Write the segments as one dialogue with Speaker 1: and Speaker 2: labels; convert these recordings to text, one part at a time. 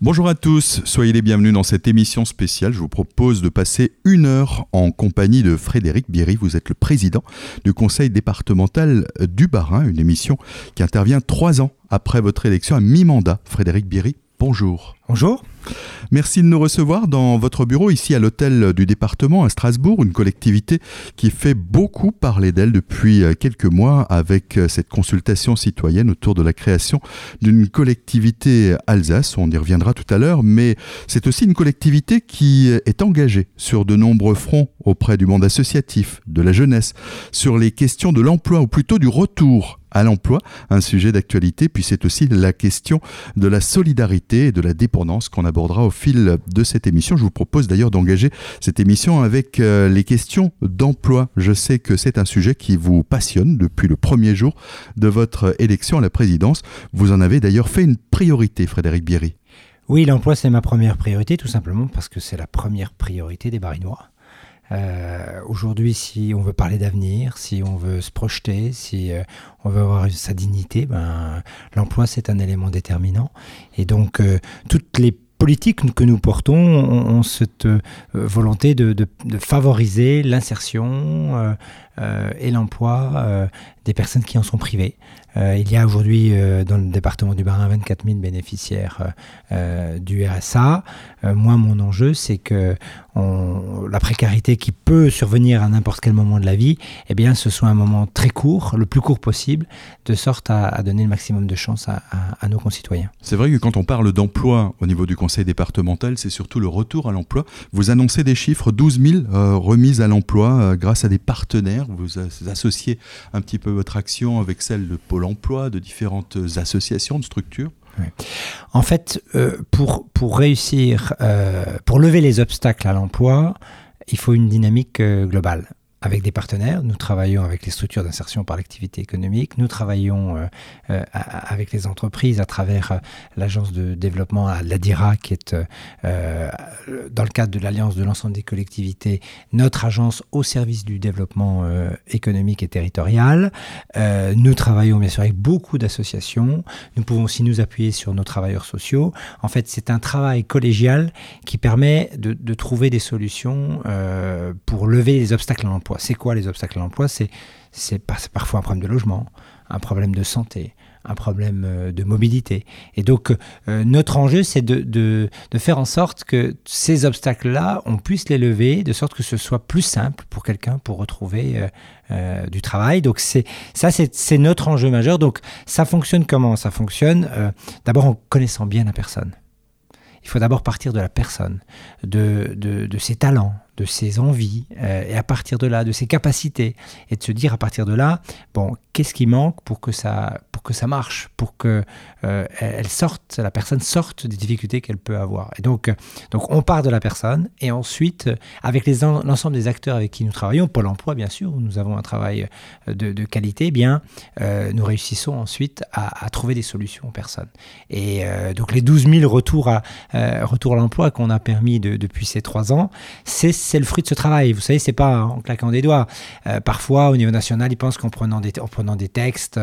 Speaker 1: Bonjour à tous, soyez les bienvenus dans cette émission spéciale. Je vous propose de passer une heure en compagnie de Frédéric Bierry. Vous êtes le président du conseil départemental du Bas-Rhin, une émission qui intervient trois ans après votre élection à mi-mandat. Frédéric Bierry, bonjour.
Speaker 2: Bonjour.
Speaker 1: Merci de nous recevoir dans votre bureau ici à l'hôtel du département à Strasbourg, une collectivité qui fait beaucoup parler d'elle depuis euh, quelques mois avec euh, cette consultation citoyenne autour de la création d'une collectivité Alsace. On y reviendra tout à l'heure, mais c'est aussi une collectivité qui est engagée sur de nombreux fronts auprès du monde associatif, de la jeunesse, sur les questions de l'emploi ou plutôt du retour à l'emploi, un sujet d'actualité, puis c'est aussi la question de la solidarité et de la dépendance qu'on abordera au fil de cette émission. Je vous propose d'ailleurs d'engager cette émission avec euh, les questions d'emploi. Je sais que c'est un sujet qui vous passionne depuis le premier jour de votre élection à la présidence. Vous en avez d'ailleurs fait une priorité, Frédéric Bierry.
Speaker 2: Oui, l'emploi, c'est ma première priorité, tout simplement parce que c'est la première priorité des Barinois. Euh, Aujourd'hui, si on veut parler d'avenir, si on veut se projeter, si euh, on veut avoir sa dignité, ben, l'emploi, c'est un élément déterminant. Et donc, euh, toutes les politiques que nous portons ont, cette euh, volonté de, de, de favoriser l'insertion euh, et l'emploi des personnes qui en sont privées. il y a aujourd'hui dans le département du Bas-Rhin 24 000 bénéficiaires du RSA. moi, mon enjeu, c'est que la précarité qui peut survenir à n'importe quel moment de la vie, eh bien, ce soit un moment très court, le plus court possible, de sorte à, donner le maximum de chance à, nos concitoyens.
Speaker 1: C'est vrai que quand on parle d'emploi au niveau du conseil départemental, c'est surtout le retour à l'emploi. Vous annoncez des chiffres, 12 000 euh, remises à l'emploi euh, grâce à des partenaires. Vous associez un petit peu votre action avec celle de Pôle emploi, de différentes associations, de structures?
Speaker 2: En fait, euh, pour, pour réussir, euh, pour lever les obstacles à l'emploi, il faut une dynamique euh, globale avec des partenaires. Nous travaillons avec les structures d'insertion par l'activité économique. Nous travaillons euh, euh, avec les entreprises à travers euh, l'agence de développement, l'ADIRA, qui est dans le cadre de l'alliance de l'ensemble des collectivités, notre agence au service du développement économique et territorial. Nous travaillons bien sûr avec beaucoup d'associations. Nous pouvons aussi nous appuyer sur nos travailleurs sociaux. En fait, c'est un travail collégial qui permet de, de trouver des solutions pour lever les obstacles à l'emploi. C'est quoi les obstacles à l'emploi? C'est parfois un problème de logement, un problème de santé, un problème euh, de mobilité. Et donc, euh, notre enjeu, c'est de, faire en sorte que ces obstacles-là, on puisse les lever, de sorte que ce soit plus simple pour quelqu'un pour retrouver euh, du travail. Donc, ça, c'est notre enjeu majeur. Donc, ça fonctionne comment? Ça fonctionne d'abord en connaissant bien la personne. Il faut d'abord partir de la personne, de ses talents, de ses envies, euh, et à partir de là, de ses capacités, et de se dire à partir de là, bon, qu'est-ce qui manque pour que ça, pour que ça marche, pour que euh, elle sorte, la personne sorte des difficultés qu'elle peut avoir. Et donc, donc, on part de la personne, et ensuite, avec l'ensemble des acteurs avec qui nous travaillons, Pôle Emploi, bien sûr, où nous avons un travail de, de qualité, eh bien, euh, nous réussissons ensuite à, trouver des solutions aux personnes. Et euh, donc, les 12 000 retours à, euh, retour à l'emploi qu'on a permis de, depuis ces trois ans, c'est c'est le fruit de ce travail. Vous savez, c'est pas en claquant des doigts. Euh, parfois, au niveau national, ils pensent qu'en prenant des, en prenant des textes,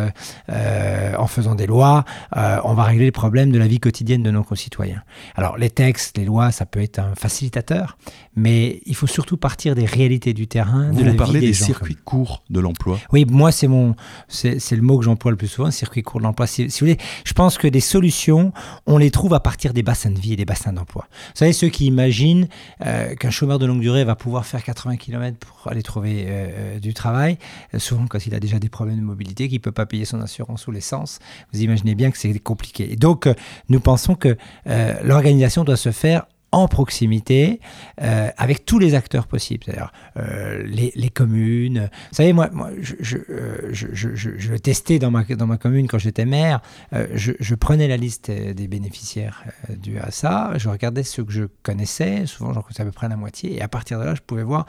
Speaker 2: euh, en faisant des lois, euh, on va régler les problèmes de la vie quotidienne de nos concitoyens. Alors, les textes, les lois, ça peut être un facilitateur, mais il faut surtout partir des réalités du terrain.
Speaker 1: Vous,
Speaker 2: de la
Speaker 1: vous parlez
Speaker 2: vie
Speaker 1: des,
Speaker 2: des
Speaker 1: circuits courts de l'emploi.
Speaker 2: Oui, moi, c'est mon, c'est le mot que j'emploie le plus souvent, circuit court de l'emploi. Si, si, vous voulez, je pense que des solutions, on les trouve à partir des bassins de vie et des bassins d'emploi. Vous savez, ceux qui imaginent euh, qu'un chômeur de longue durée va pouvoir faire 80 km pour aller trouver euh, du travail, euh, souvent quand il a déjà des problèmes de mobilité, qu'il ne peut pas payer son assurance ou l'essence, vous imaginez bien que c'est compliqué. Et donc, euh, nous pensons que euh, l'organisation doit se faire en proximité euh, avec tous les acteurs possibles, c'est-à-dire euh, les, communes. Vous savez, moi, je, je, je testais dans ma, commune quand j'étais maire, euh, je, prenais la liste des bénéficiaires euh, du ASA, je regardais ceux que je connaissais, souvent j'en connaissais à peu près la moitié, et à partir de là, je pouvais voir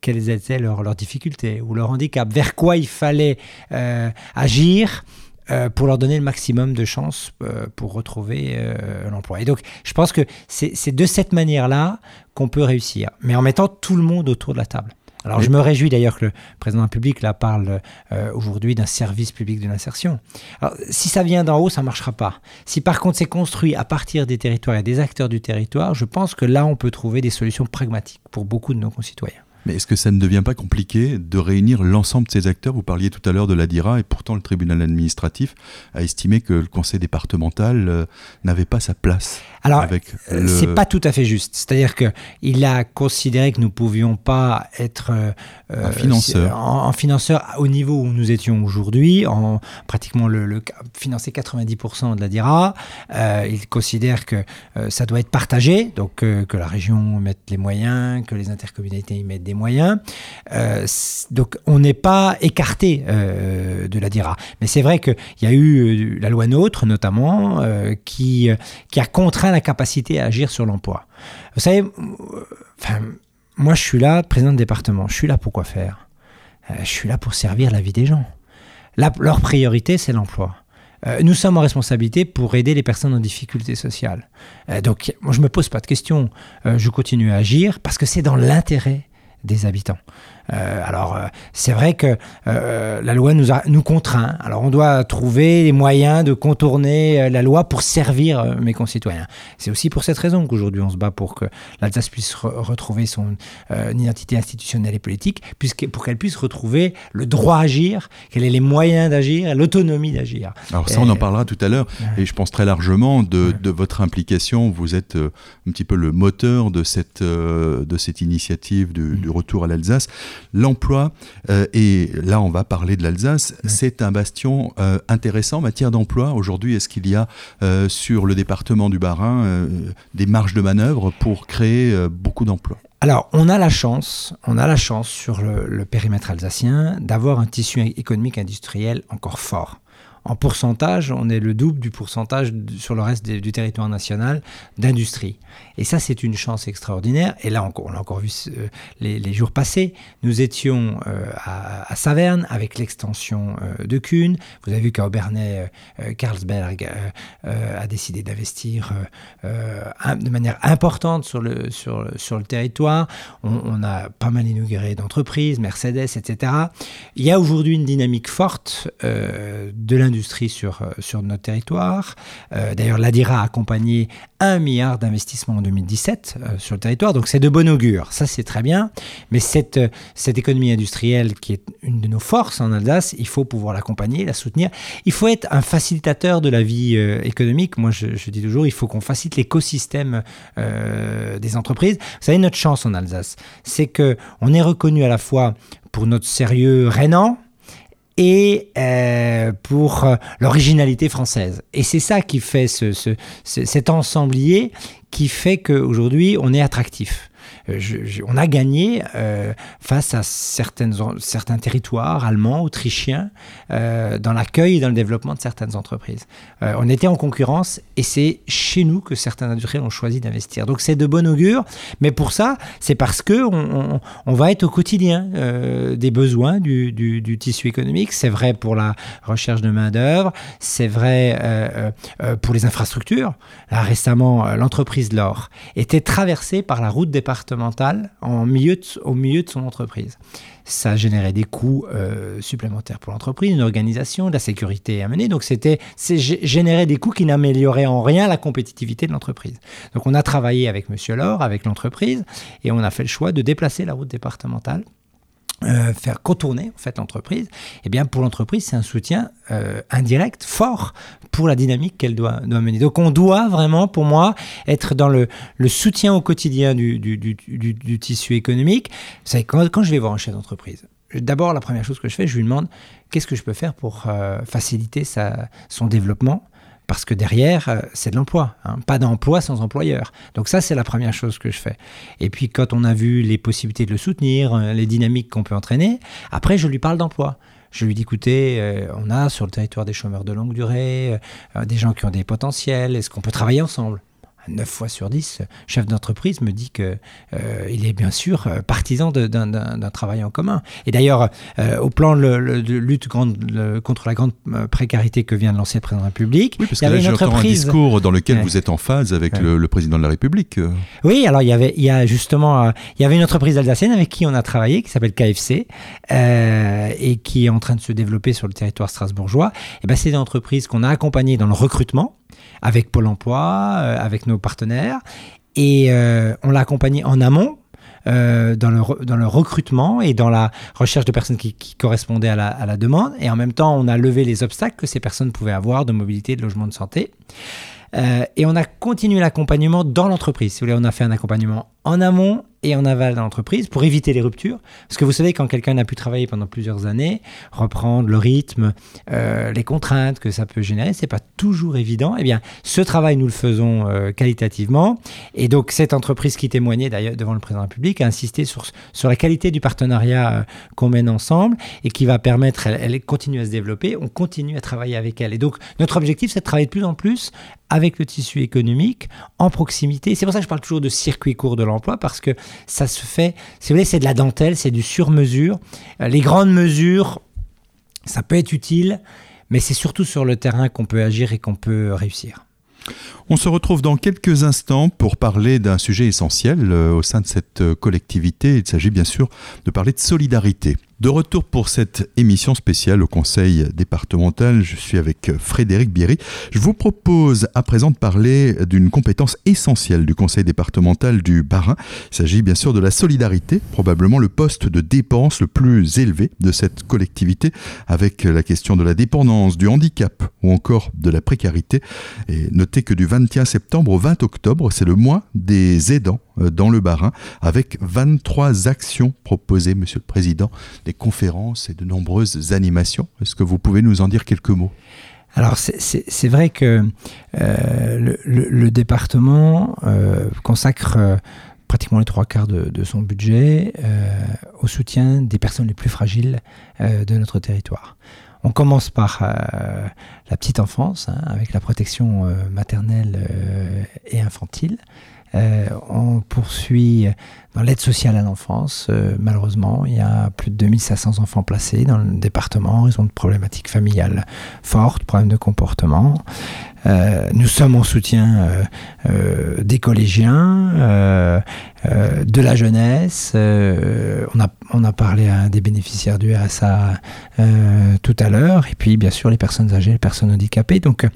Speaker 2: quelles étaient leurs, leurs difficultés ou leurs handicaps, vers quoi il fallait euh, agir euh, pour leur donner le maximum de chances euh, pour retrouver euh, l'emploi. Et donc, je pense que c'est de cette manière-là qu'on peut réussir, mais en mettant tout le monde autour de la table. Alors je me réjouis d'ailleurs que le président de la République là parle aujourd'hui d'un service public de l'insertion. si ça vient d'en haut, ça ne marchera pas. Si par contre c'est construit à partir des territoires et des acteurs du territoire, je pense que là on peut trouver des solutions pragmatiques pour beaucoup de nos concitoyens.
Speaker 1: Mais est-ce que ça ne devient pas compliqué de réunir l'ensemble de ces acteurs? Vous parliez tout à l'heure de l'ADIRA et pourtant le tribunal administratif a estimé que le conseil départemental euh, n'avait pas sa place.
Speaker 2: Alors, euh, c'est pas tout à fait juste. C'est-à-dire qu'il a considéré que nous pouvions pas être euh,
Speaker 1: un financeur.
Speaker 2: En, financeur au niveau où nous étions aujourd'hui, en pratiquement le, financer 90% de l'ADIRA. il considère que ça doit être partagé, donc que la région mette les moyens, que les intercommunalités y mettent des moyens. Euh, donc on n'est pas écarté euh, de la DIRA. Mais c'est vrai qu'il y a eu euh, la loi NOTRe notamment qui, qui a contraint la capacité à agir sur l'emploi. Vous savez, enfin, moi je suis là, président de département, je suis là pour quoi faire? Je suis là pour servir la vie des gens. leur priorité, c'est l'emploi. nous sommes en responsabilité pour aider les personnes en difficulté sociale. donc, moi, je ne me pose pas de questions. je continue à agir parce que c'est dans l'intérêt des habitants. Euh, alors, euh, c'est vrai que euh, la loi nous, a, nous contraint. Alors, on doit trouver les moyens de contourner la loi pour servir mes concitoyens. C'est aussi pour cette raison qu'aujourd'hui, on se bat pour que l'Alsace puisse retrouver son identité institutionnelle et politique, puisque, pour qu'elle puisse retrouver le droit à agir, qu'elle ait les moyens d'agir, l'autonomie d'agir.
Speaker 1: Alors, ça, on en parlera tout à l'heure. Et je pense très largement de, de, votre implication. Vous êtes un petit peu le moteur de cette, de cette initiative du, mm. du retour à l'Alsace. L'emploi, euh, et là on va parler de l'Alsace, c'est un bastion euh, intéressant en matière d'emploi. Aujourd'hui, est-ce qu'il y a euh, sur le département du Bas-Rhin des marges de manœuvre pour créer beaucoup d'emplois?
Speaker 2: Alors, on a la chance, on a la chance sur le périmètre alsacien d'avoir un tissu économique industriel encore fort en pourcentage, on est le double du pourcentage sur le reste du territoire national d'industrie. Et ça, c'est une chance extraordinaire. Et là, on, l'a encore vu euh, les, jours passés. Nous étions euh, à, Saverne avec l'extension euh, de Kuhn. Vous avez vu qu'à Aubernais, Carlsberg a décidé d'investir de manière importante sur le, sur, sur le territoire. On, on a pas mal inauguré d'entreprises, Mercedes, etc. Il y a aujourd'hui une dynamique forte de l'industrie sur, euh, sur notre territoire. Euh, d'ailleurs, l'ADIRA a accompagné un milliard d'investissements en 2017 euh, sur le territoire, donc c'est de bon augure, ça c'est très bien, mais cette, cette économie industrielle qui est une de nos forces en Alsace, il faut pouvoir l'accompagner, la soutenir. Il faut être un facilitateur de la vie économique. Moi, je, je, dis toujours, il faut qu'on facilite l'écosystème des entreprises. Vous savez, notre chance en Alsace, c'est que on est reconnu à la fois pour notre sérieux rhénan, et euh, pour euh, l'originalité française. Et c'est ça qui fait ce, ce, cet ensemblier qui fait qu'aujourd'hui on est attractif. Euh, on a gagné euh, face à certains territoires allemands, autrichiens, euh, dans l'accueil et dans le développement de certaines entreprises. on était en concurrence et c'est chez nous que certains industriels ont choisi d'investir. Donc c'est de bon augure, mais pour ça, c'est parce que on, va être au quotidien des besoins du, tissu économique. C'est vrai pour la recherche de main-d'œuvre, c'est vrai pour les infrastructures. Récemment, l'entreprise L'Or était traversée par la route départementale en milieu au milieu de son entreprise. Ça générait des coûts euh, supplémentaires pour l'entreprise, une organisation, de la sécurité à mener. Donc c'était générer des coûts qui n'amélioraient en rien la compétitivité de l'entreprise. Donc on a travaillé avec Monsieur Laure, avec l'entreprise, et on a fait le choix de déplacer la route départementale euh, faire contourner en fait l'entreprise, eh bien pour l'entreprise c'est un soutien euh, indirect fort pour la dynamique qu'elle doit, doit, mener. Donc on doit vraiment pour moi être dans le, le soutien au quotidien du, du, du, du, tissu économique. Vous quand, quand je vais voir un chef d'entreprise, d'abord la première chose que je fais, je lui demande qu'est-ce que je peux faire pour euh, faciliter sa, son développement? Parce que derrière, euh, c'est de l'emploi. Hein. Pas d'emploi sans employeur. Donc ça, c'est la première chose que je fais. Et puis quand on a vu les possibilités de le soutenir, euh, les dynamiques qu'on peut entraîner, après, je lui parle d'emploi. Je lui dis, écoutez, euh, on a sur le territoire des chômeurs de longue durée, des gens qui ont des potentiels, est-ce qu'on peut travailler ensemble? 9 fois sur 10, chef d'entreprise me dit que euh, il est bien sûr partisan d'un travail en commun. Et d'ailleurs, au plan de, lutte contre la grande précarité que vient de lancer le président de la République,
Speaker 1: oui, parce il y avait une entreprise. un discours dans lequel vous êtes en phase avec le, président de la République.
Speaker 2: Oui, alors il y avait, il y a justement, il y avait une entreprise alsacienne avec qui on a travaillé, qui s'appelle KFC, et qui est en train de se développer sur le territoire strasbourgeois. Et ben, c'est une entreprise qu'on a accompagnée dans le recrutement avec Pôle Emploi, euh, avec nos partenaires, et euh, on l'a accompagné en amont. Euh, dans, le, dans le recrutement et dans la recherche de personnes qui, correspondaient à la, à la, demande. Et en même temps, on a levé les obstacles que ces personnes pouvaient avoir de mobilité, de logement, de santé. et on a continué l'accompagnement dans l'entreprise. Si vous voulez, on a fait un accompagnement en amont et en aval dans l'entreprise pour éviter les ruptures. Parce que vous savez, quand quelqu'un n'a pu travailler pendant plusieurs années, reprendre le rythme, euh, les contraintes que ça peut générer, c'est pas toujours évident. Eh bien, ce travail, nous le faisons euh, qualitativement. Et donc, cette entreprise qui témoignait d'ailleurs devant le président de la République a insisté sur, sur la qualité du partenariat euh, qu'on mène ensemble et qui va permettre, elle, elle continue à se développer. On continue à travailler avec elle. Et donc, notre objectif, c'est de travailler de plus en plus avec le tissu économique en proximité. C'est pour ça que je parle toujours de circuit court de parce que ça se fait, si vous voulez, c'est de la dentelle, c'est du sur-mesure. Euh, les grandes mesures, ça peut être utile, mais c'est surtout sur le terrain qu'on peut agir et qu'on peut réussir.
Speaker 1: On se retrouve dans quelques instants pour parler d'un sujet essentiel euh, au sein de cette euh, collectivité. Il s'agit bien sûr de parler de solidarité. De retour pour cette émission spéciale au Conseil départemental, je suis avec Frédéric Bierry. Je vous propose à présent de parler d'une compétence essentielle du Conseil départemental du Bas-Rhin. Il s'agit bien sûr de la solidarité, probablement le poste de dépense le plus élevé de cette collectivité, avec la question de la dépendance, du handicap ou encore de la précarité. Et notez que du 21 septembre au 20 octobre, c'est le mois des aidants euh, dans le Bas-Rhin, avec 23 actions proposées, Monsieur le Président, des conférences et de nombreuses animations. Est-ce que vous pouvez nous en dire quelques mots?
Speaker 2: Alors c'est vrai que euh, le, département euh, consacre pratiquement les trois quarts de, son budget au soutien des personnes les plus fragiles de notre territoire. On commence par la petite enfance, hein, avec la protection maternelle et infantile. Euh, on poursuit dans l'aide sociale à l'enfance. Euh, malheureusement, il y a plus de 2500 enfants placés dans le département. Ils ont de problématiques familiales fortes, problèmes de comportement. Euh, nous sommes en soutien des collégiens, de la jeunesse. on, a, parlé à des bénéficiaires du RSA tout à l'heure. Et puis, bien sûr, les personnes âgées, les personnes handicapées. Donc,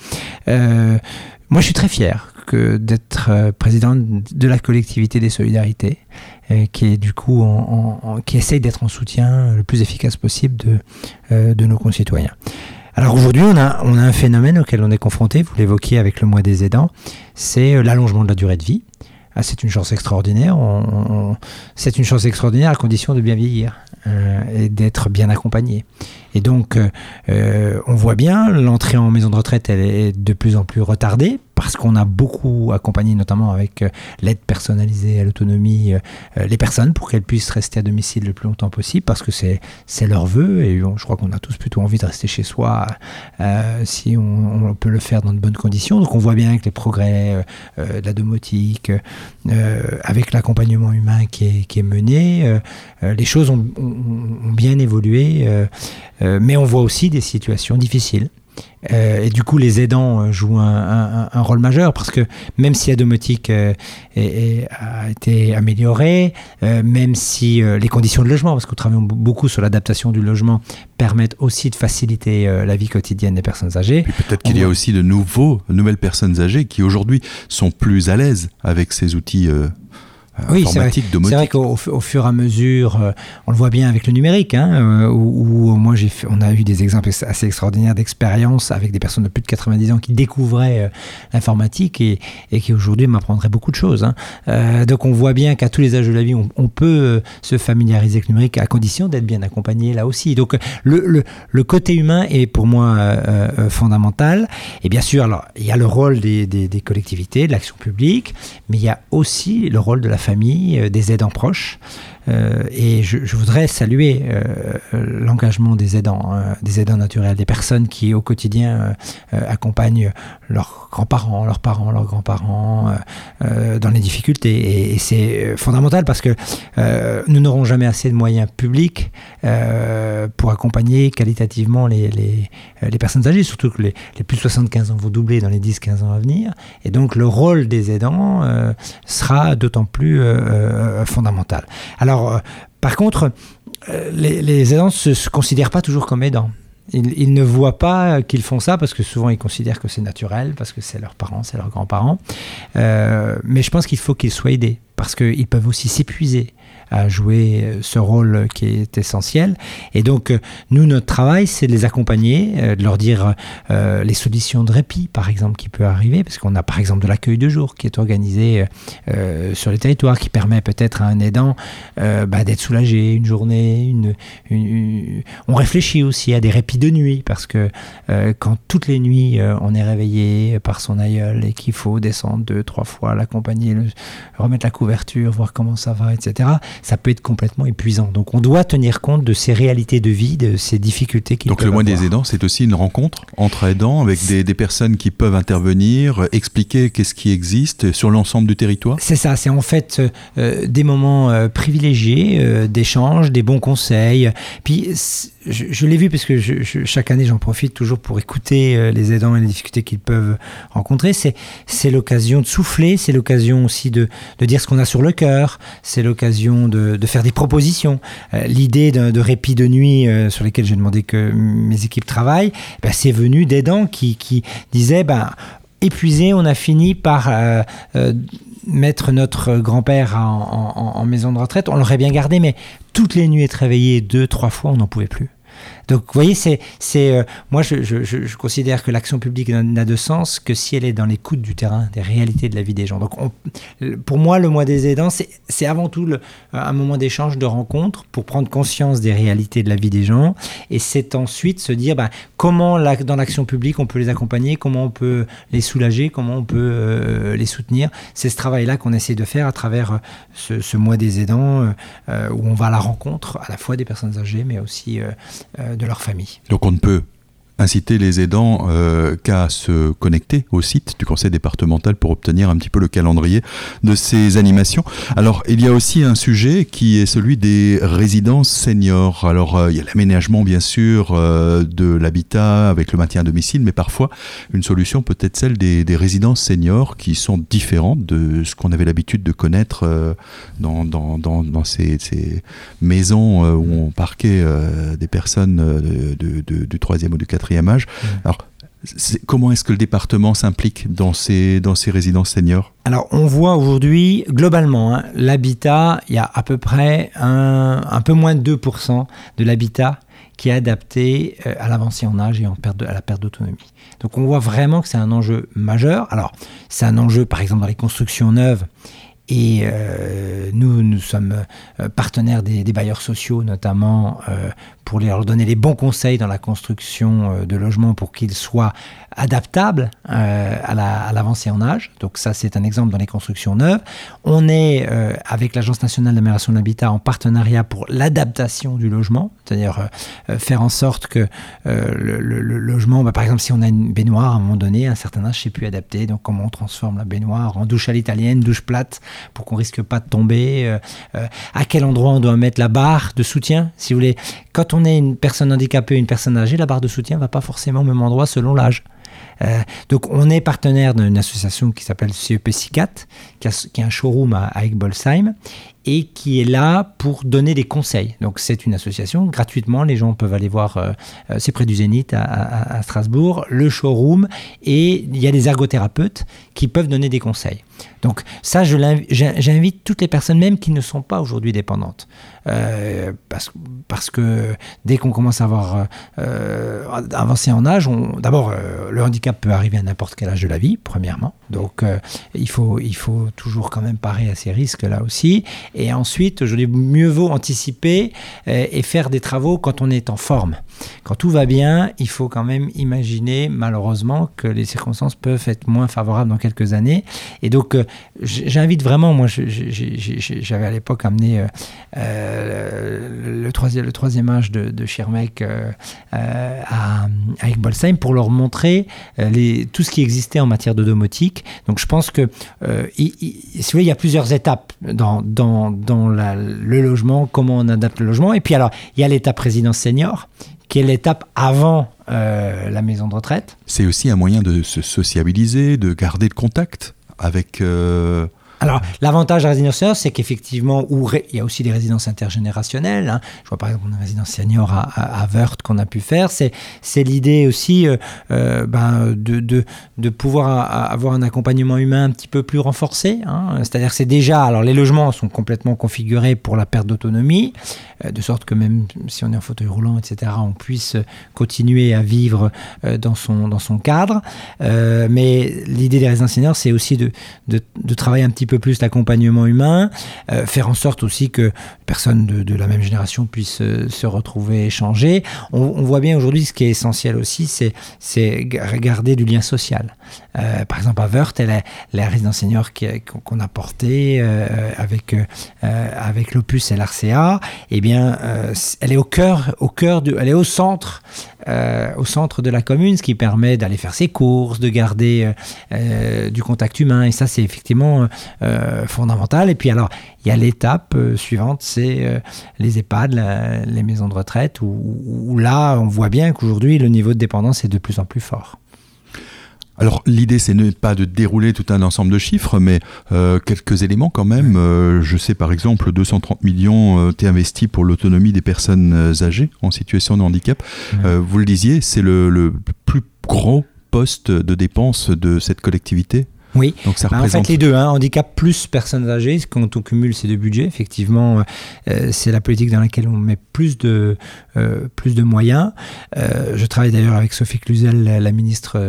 Speaker 2: moi, je suis très fier d'être euh, président de la collectivité des solidarités, euh, qui est du coup qui essaye d'être en soutien le plus efficace possible de, euh, de nos concitoyens. Alors aujourd'hui, on a, on a un phénomène auquel on est confronté, vous l'évoquiez avec le mois des aidants, c'est l'allongement de la durée de vie. Ah, c'est une chance extraordinaire. c'est une chance extraordinaire à condition de bien vieillir et d'être bien accompagné. Et donc, on voit bien, l'entrée en maison de retraite, elle est de plus en plus retardée parce qu'on a beaucoup accompagné, notamment avec euh, l'aide personnalisée à l'autonomie, euh, euh, les personnes pour qu'elles puissent rester à domicile le plus longtemps possible, parce que c'est, leur vœu, et je crois qu'on a tous plutôt envie de rester chez soi si on, peut le faire dans de bonnes conditions. Donc on voit bien avec les progrès de la domotique, avec l'accompagnement humain qui est, mené, les choses ont bien évolué, mais on voit aussi des situations difficiles. Euh, et du coup, les aidants euh, jouent un, rôle majeur parce que même si la domotique euh, a été améliorée, même si les conditions de logement, parce que nous travaillons beaucoup sur l'adaptation du logement, permettent aussi de faciliter la vie quotidienne des personnes âgées.
Speaker 1: Peut-être qu'il y a aussi de nouveaux, nouvelles personnes âgées qui aujourd'hui sont plus à l'aise avec ces outils oui,
Speaker 2: c'est vrai, qu'au au fur et à mesure, euh, on le voit bien avec le numérique, hein, euh, où, moi j'ai on a eu des exemples assez extraordinaires d'expériences avec des personnes de plus de 90 ans qui découvraient euh, l'informatique et, qui aujourd'hui m'apprendraient beaucoup de choses. Hein. donc on voit bien qu'à tous les âges de la vie, on, peut se familiariser avec le numérique à condition d'être bien accompagné là aussi. Donc le, le, côté humain est pour moi fondamental. Et bien sûr, alors il y a le rôle des, des, des collectivités, de l'action publique, mais il y a aussi le rôle de la famille famille, des aidants proches. Euh, et je, voudrais saluer euh, l'engagement des aidants, hein, des aidants naturels, des personnes qui au quotidien euh, accompagnent leurs grands-parents, leurs parents, leurs grands-parents dans les difficultés. Et, c'est fondamental parce que nous n'aurons jamais assez de moyens publics pour accompagner qualitativement les, personnes âgées, surtout que les, plus de 75 ans vont doubler dans les 10-15 ans à venir. Et donc le rôle des aidants sera d'autant plus fondamental. Alors, euh, par contre, euh, les, aidants ne se, considèrent pas toujours comme aidants. Ils, ne voient pas qu'ils font ça parce que souvent ils considèrent que c'est naturel, parce que c'est leurs parents, c'est leurs grands-parents. Euh, mais je pense qu'il faut qu'ils soient aidés parce qu'ils peuvent aussi s'épuiser à jouer euh, ce rôle qui est essentiel. Et donc, euh, nous, notre travail, c'est de les accompagner, euh, de leur dire les solutions de répit, par exemple, qui peut arriver, parce qu'on a par exemple de l'accueil de jour qui est organisé sur les territoires, qui permet peut-être à un aidant bah, d'être soulagé une journée. Une, On réfléchit aussi à des répits de nuit, parce que quand toutes les nuits on est réveillé par son aïeul et qu'il faut descendre deux, trois fois, l'accompagner, remettre la couverture, voir comment ça va, etc ça peut être complètement épuisant. Donc on doit tenir compte de ces réalités de vie, de ces difficultés
Speaker 1: qui Donc le mois des aidants, c'est aussi une rencontre entre aidants avec des, personnes qui peuvent intervenir, expliquer qu'est-ce qui existe sur l'ensemble du territoire
Speaker 2: C'est ça, c'est en fait euh, des moments euh, privilégiés, euh, d'échanges, des bons conseils. Puis je, l'ai vu parce que chaque année j'en profite toujours pour écouter les aidants et les difficultés qu'ils peuvent rencontrer. C'est l'occasion de souffler, c'est l'occasion aussi de, de dire ce qu'on a sur le cœur, c'est l'occasion de, faire des propositions. Euh, l'idée de, répit de nuit euh, sur lesquels j'ai demandé que mes équipes travaillent, ben, c'est venu d'aidants qui, qui disaient ben, épuisé, on a fini par euh, mettre notre grand-père en, en, maison de retraite. On l'aurait bien gardé, mais toutes les nuits être réveillé deux, trois fois, on n'en pouvait plus. Donc, vous voyez, c'est, c'est, euh, moi, je, considère que l'action publique n'a de sens que si elle est dans l'écoute du terrain, des réalités de la vie des gens. Donc, pour moi, le mois des aidants, c'est, avant tout le, un moment d'échange, de rencontre, pour prendre conscience des réalités de la vie des gens. Et c'est ensuite se dire bah, comment, dans l'action publique, on peut les accompagner, comment on peut les soulager, comment on peut euh, les soutenir. C'est ce travail-là qu'on essaie de faire à travers euh, ce mois des aidants, où on va à la rencontre à la fois des personnes âgées, mais aussi de leur famille.
Speaker 1: Donc on ne peut inciter les aidants euh, qu'à se connecter au site du conseil départemental pour obtenir un petit peu le calendrier de ces animations. Alors, il y a aussi un sujet qui est celui des résidences seniors. Alors, euh, il y a l'aménagement, bien sûr, euh, de l'habitat avec le maintien à domicile, mais parfois, une solution peut être celle des, résidences seniors qui sont différentes de ce qu'on avait l'habitude de connaître dans, dans, dans, ces, ces, maisons où on parquait des personnes du troisième ou du quatrième âge. Alors, comment est-ce que le département s'implique dans ces, dans ces résidences seniors?
Speaker 2: Alors, on voit aujourd'hui, globalement, hein, l'habitat, il y a à peu près un, un peu moins de 2% de l'habitat qui est adapté euh, à l'avancée en âge et en perte à la perte d'autonomie. Donc on voit vraiment que c'est un enjeu majeur. Alors c'est un enjeu par exemple dans les constructions neuves et euh, nous, nous sommes euh, partenaires des, bailleurs sociaux, notamment euh, pour leur donner les bons conseils dans la construction de logements pour qu'ils soient adaptables à l'avancée en âge. Donc ça, c'est un exemple dans les constructions neuves. On est avec l'Agence nationale d'amélioration de l'habitat en partenariat pour l'adaptation du logement, c'est-à-dire faire en sorte que le, logement, bah, par exemple, si on a une baignoire à un moment donné, à un certain âge, c'est plus adapté. Donc comment on transforme la baignoire en douche à l'italienne, douche plate pour qu'on risque pas de tomber, euh, euh, à quel endroit on doit mettre la barre de soutien, si vous voulez. Quand est une personne handicapée, une personne âgée, la barre de soutien va pas forcément au même endroit selon l'âge. Euh, donc on est partenaire d'une association qui s'appelle CEP SICAT, qui a, un showroom à, à et qui est là pour donner des conseils. Donc c'est une association, gratuitement, les gens peuvent aller voir, euh, euh, c'est près du Zénith à, Strasbourg, le showroom, et il y a des ergothérapeutes qui peuvent donner des conseils. Donc ça, j'invite toutes les personnes, même qui ne sont pas aujourd'hui dépendantes, euh, parce, parce, que dès qu'on commence à avoir avancé en âge, d'abord, le handicap peut arriver à n'importe quel âge de la vie, premièrement. Donc il, faut, il faut toujours quand même parer à ces risques là aussi. Et ensuite, je dis mieux vaut anticiper euh, et faire des travaux quand on est en forme. Quand tout va bien, il faut quand même imaginer, malheureusement, que les circonstances peuvent être moins favorables dans quelques années. Et donc, euh, j'invite vraiment, moi, j'avais à l'époque amené euh, euh, le, troisième, âge de, de Schirmeck avec Bolsheim pour leur montrer tout ce qui existait en matière de domotique. Donc, je pense que, il, il, il y a plusieurs étapes dans, dans le logement, comment on adapte le logement. Et puis, alors, il y a l'étape résidence senior, qui est l'étape avant euh, la maison de retraite.
Speaker 1: C'est aussi un moyen de se sociabiliser, de garder le contact avec... Euh,
Speaker 2: alors, l'avantage de la résidence senior, c'est qu'effectivement, il y a aussi des résidences intergénérationnelles. Hein. Je vois par exemple une résidence senior à, à, qu'on a pu faire. C'est, l'idée aussi euh, euh, ben, de, pouvoir avoir un accompagnement humain un petit peu plus renforcé. Hein. C'est-à-dire que c'est déjà, alors les logements sont complètement configurés pour la perte d'autonomie, euh, de sorte que même si on est en fauteuil roulant, etc., on puisse continuer à vivre dans, son, dans son cadre. mais l'idée des résidences seniors, c'est aussi de, de, de travailler un petit peu peu plus l'accompagnement humain, euh, faire en sorte aussi que personnes de, la même génération puissent euh, se retrouver, échanger. On, voit bien aujourd'hui ce qui est essentiel aussi, c'est garder du lien social. Euh, par exemple, à Wörth, elle la résidence senior qu'on a portée avec, avec l'Opus et l'RCA, eh bien, elle est au cœur, au cœur elle est au centre euh, au centre de la commune, ce qui permet d'aller faire ses courses, de garder euh, euh, du contact humain. Et ça, c'est effectivement fondamental. Et puis alors, il y a l'étape suivante, c'est les EHPAD, les maisons de retraite, où là, on voit bien qu'aujourd'hui, le niveau de dépendance est de plus en plus fort.
Speaker 1: Alors l'idée c'est pas de dérouler tout un ensemble de chiffres, mais euh, quelques éléments quand même. Euh, je sais par exemple 230 millions euh, été investis pour l'autonomie des personnes âgées en situation de handicap. vous le disiez, c'est le, plus gros poste de dépenses de cette collectivité?
Speaker 2: Oui, donc ça représente... Bah, en fait les deux, hein, handicap plus personnes âgées, quand on cumule ces deux budgets, effectivement, euh, c'est la politique dans laquelle on met plus de, euh, plus de moyens. Euh, je travaille d'ailleurs avec Sophie Cluzel, la, ministre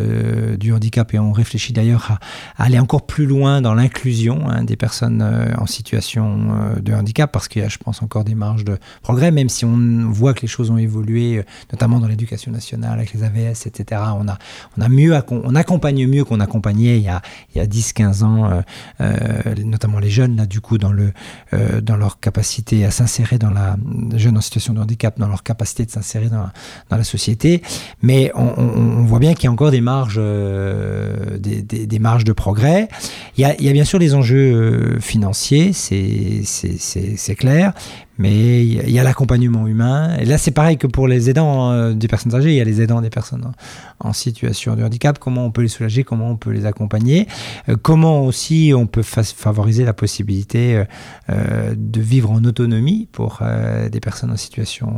Speaker 2: du handicap, et on réfléchit d'ailleurs à, aller encore plus loin dans l'inclusion hein, des personnes en situation de handicap, parce qu'il y a, je pense, encore des marges de progrès, même si on voit que les choses ont évolué, notamment dans l'éducation nationale, avec les AVS, etc. On, a, on, a mieux, on accompagne mieux qu'on accompagnait il y a il y a 10-15 ans, euh, euh, notamment les jeunes, là, du coup, dans, le, euh, dans leur capacité à s'insérer dans la. jeunes en situation de handicap, dans leur capacité de s'insérer dans, la société. Mais on, voit bien qu'il y a encore des marges, des, marges de progrès. Il y, a, il y a bien sûr les enjeux financiers, c'est clair, mais il y a l'accompagnement humain. Et là, c'est pareil que pour les aidants euh, des personnes âgées, il y a les aidants des personnes en, situation de handicap. Comment on peut les soulager, comment on peut les accompagner, euh, comment aussi on peut favoriser la possibilité euh, de vivre en autonomie pour des personnes en situation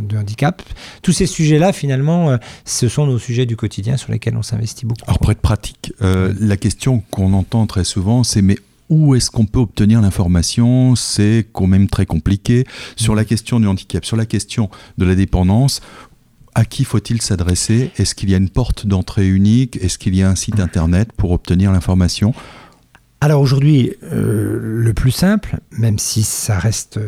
Speaker 2: de handicap. Tous ces sujets-là, finalement, ce sont nos sujets du quotidien sur lesquels on s'investit beaucoup.
Speaker 1: Alors pour être pratique, la question qu'on entend très souvent, c'est mais où est-ce qu'on peut obtenir l'information? C'est quand même très compliqué. Sur la question du handicap, sur la question de la dépendance, à qui faut-il s'adresser? Est-ce qu'il y a une porte d'entrée unique? Est-ce qu'il y a un site internet pour obtenir l'information?
Speaker 2: Alors aujourd'hui, euh, le plus simple, même si ça reste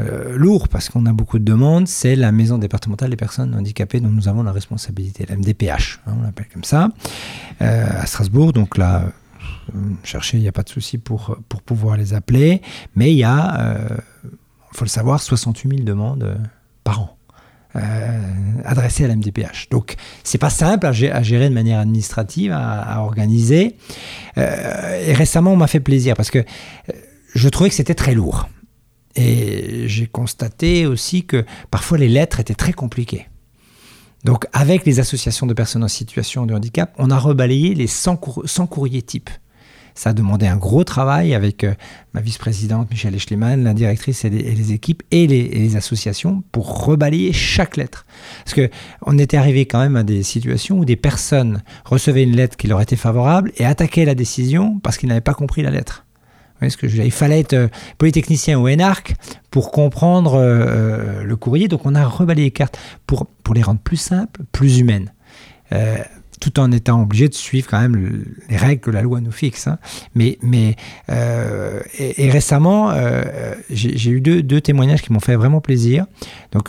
Speaker 2: euh, lourd parce qu'on a beaucoup de demandes, c'est la maison départementale des personnes handicapées dont nous avons la responsabilité, la MDPH, hein, on l'appelle comme ça, euh, à Strasbourg. Donc là, chercher, il n'y a pas de souci pour, pour pouvoir les appeler. Mais il y a, il euh, faut le savoir, 68 000 demandes euh, par an. Euh, adressées à la MDPH. Donc, c'est pas simple à, gérer de manière administrative, à, organiser. et récemment, on m'a fait plaisir parce que je trouvais que c'était très lourd. Et j'ai constaté aussi que parfois les lettres étaient très compliquées. Donc, avec les associations de personnes en situation de handicap, on a rebalayé les 100, 100 courriers types. Ça a demandé un gros travail avec euh, ma vice-présidente Michel Eschliman, la directrice et les, équipes et les, associations pour rebalayer chaque lettre. Parce que on était arrivé quand même à des situations où des personnes recevaient une lettre qui leur était favorable et attaquaient la décision parce qu'ils n'avaient pas compris la lettre. Il fallait être euh, polytechnicien ou énarque pour comprendre euh, le courrier. Donc on a rebalayé les cartes pour, les rendre plus simples, plus humaines tout en étant obligé de suivre quand même les règles que la loi nous fixe. Hein. Mais, euh, et, récemment, euh, j'ai eu deux, témoignages qui m'ont fait vraiment plaisir.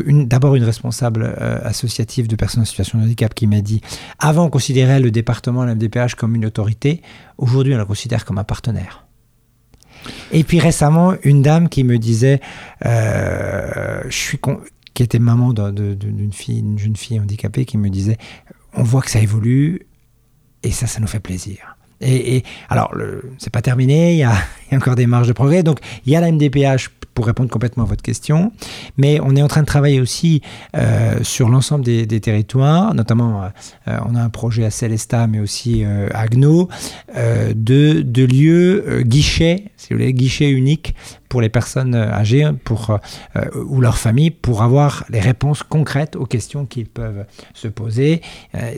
Speaker 2: D'abord une responsable euh, associative de personnes en situation de handicap qui m'a dit, avant on considérait le département, la MDPH comme une autorité, aujourd'hui on le considère comme un partenaire. Et puis récemment, une dame qui me disait, je suis qui était maman d'une fille, une jeune fille handicapée, qui me disait on voit que ça évolue et ça, ça nous fait plaisir. Et, alors, c'est pas terminé, il y, a, encore des marges de progrès. Donc, il y a la MDPH pour répondre complètement à votre question, mais on est en train de travailler aussi euh, sur l'ensemble des, territoires, notamment euh, on a un projet à Célestat, mais aussi euh, à Gno, de, de lieux guichets, si vous voulez, guichets uniques pour les personnes euh, âgées pour, euh, euh, ou leurs familles pour avoir les réponses concrètes aux questions qu'ils peuvent se poser.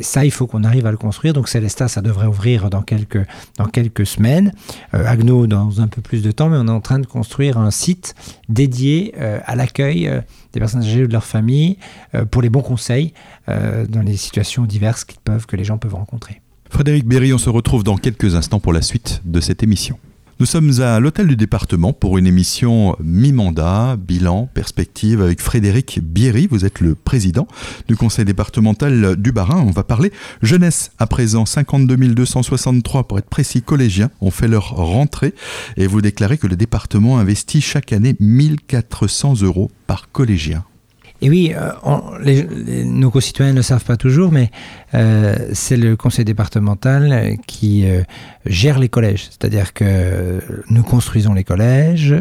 Speaker 2: ça, il faut qu'on arrive à le construire. Donc Célesta, ça devrait ouvrir dans quelques, dans quelques semaines. Agno, dans un peu plus de temps, mais on est en train de construire un site dédié à l'accueil des personnes âgées ou de leurs familles pour les bons conseils dans les situations diverses qu'ils peuvent, que les gens peuvent rencontrer.
Speaker 1: Frédéric Berry, on se retrouve dans quelques instants pour la suite de cette émission. Nous sommes à l'hôtel du département pour une émission mi-mandat, bilan, perspective avec Frédéric Bierry. Vous êtes le président du conseil départemental du Barin. On va parler jeunesse à présent. 52 263 pour être précis collégiens ont fait leur rentrée et vous déclarez que le département investit chaque année 1400 euros par collégien.
Speaker 2: Et oui, euh, nos concitoyens ne le savent pas toujours, mais euh, c'est le conseil départemental qui euh, gère les collèges. C'est-à-dire que nous construisons les collèges,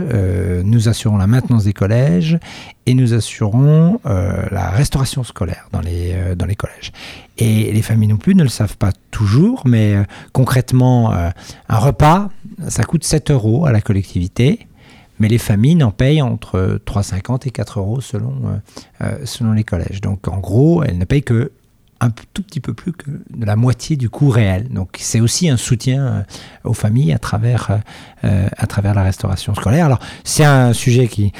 Speaker 2: nous assurons la maintenance des collèges et nous assurons la restauration scolaire dans les, dans les collèges. Et les familles non plus ne le savent pas toujours, mais concrètement, un repas, ça coûte 7 euros à la collectivité mais les familles n'en payent entre 3,50 et 4 euros selon, euh, euh, selon les collèges. Donc en gros, elles ne payent que un tout petit peu plus que de la moitié du coût réel. Donc c'est aussi un soutien euh, aux familles à travers, à travers la restauration scolaire. Alors c'est un sujet qui,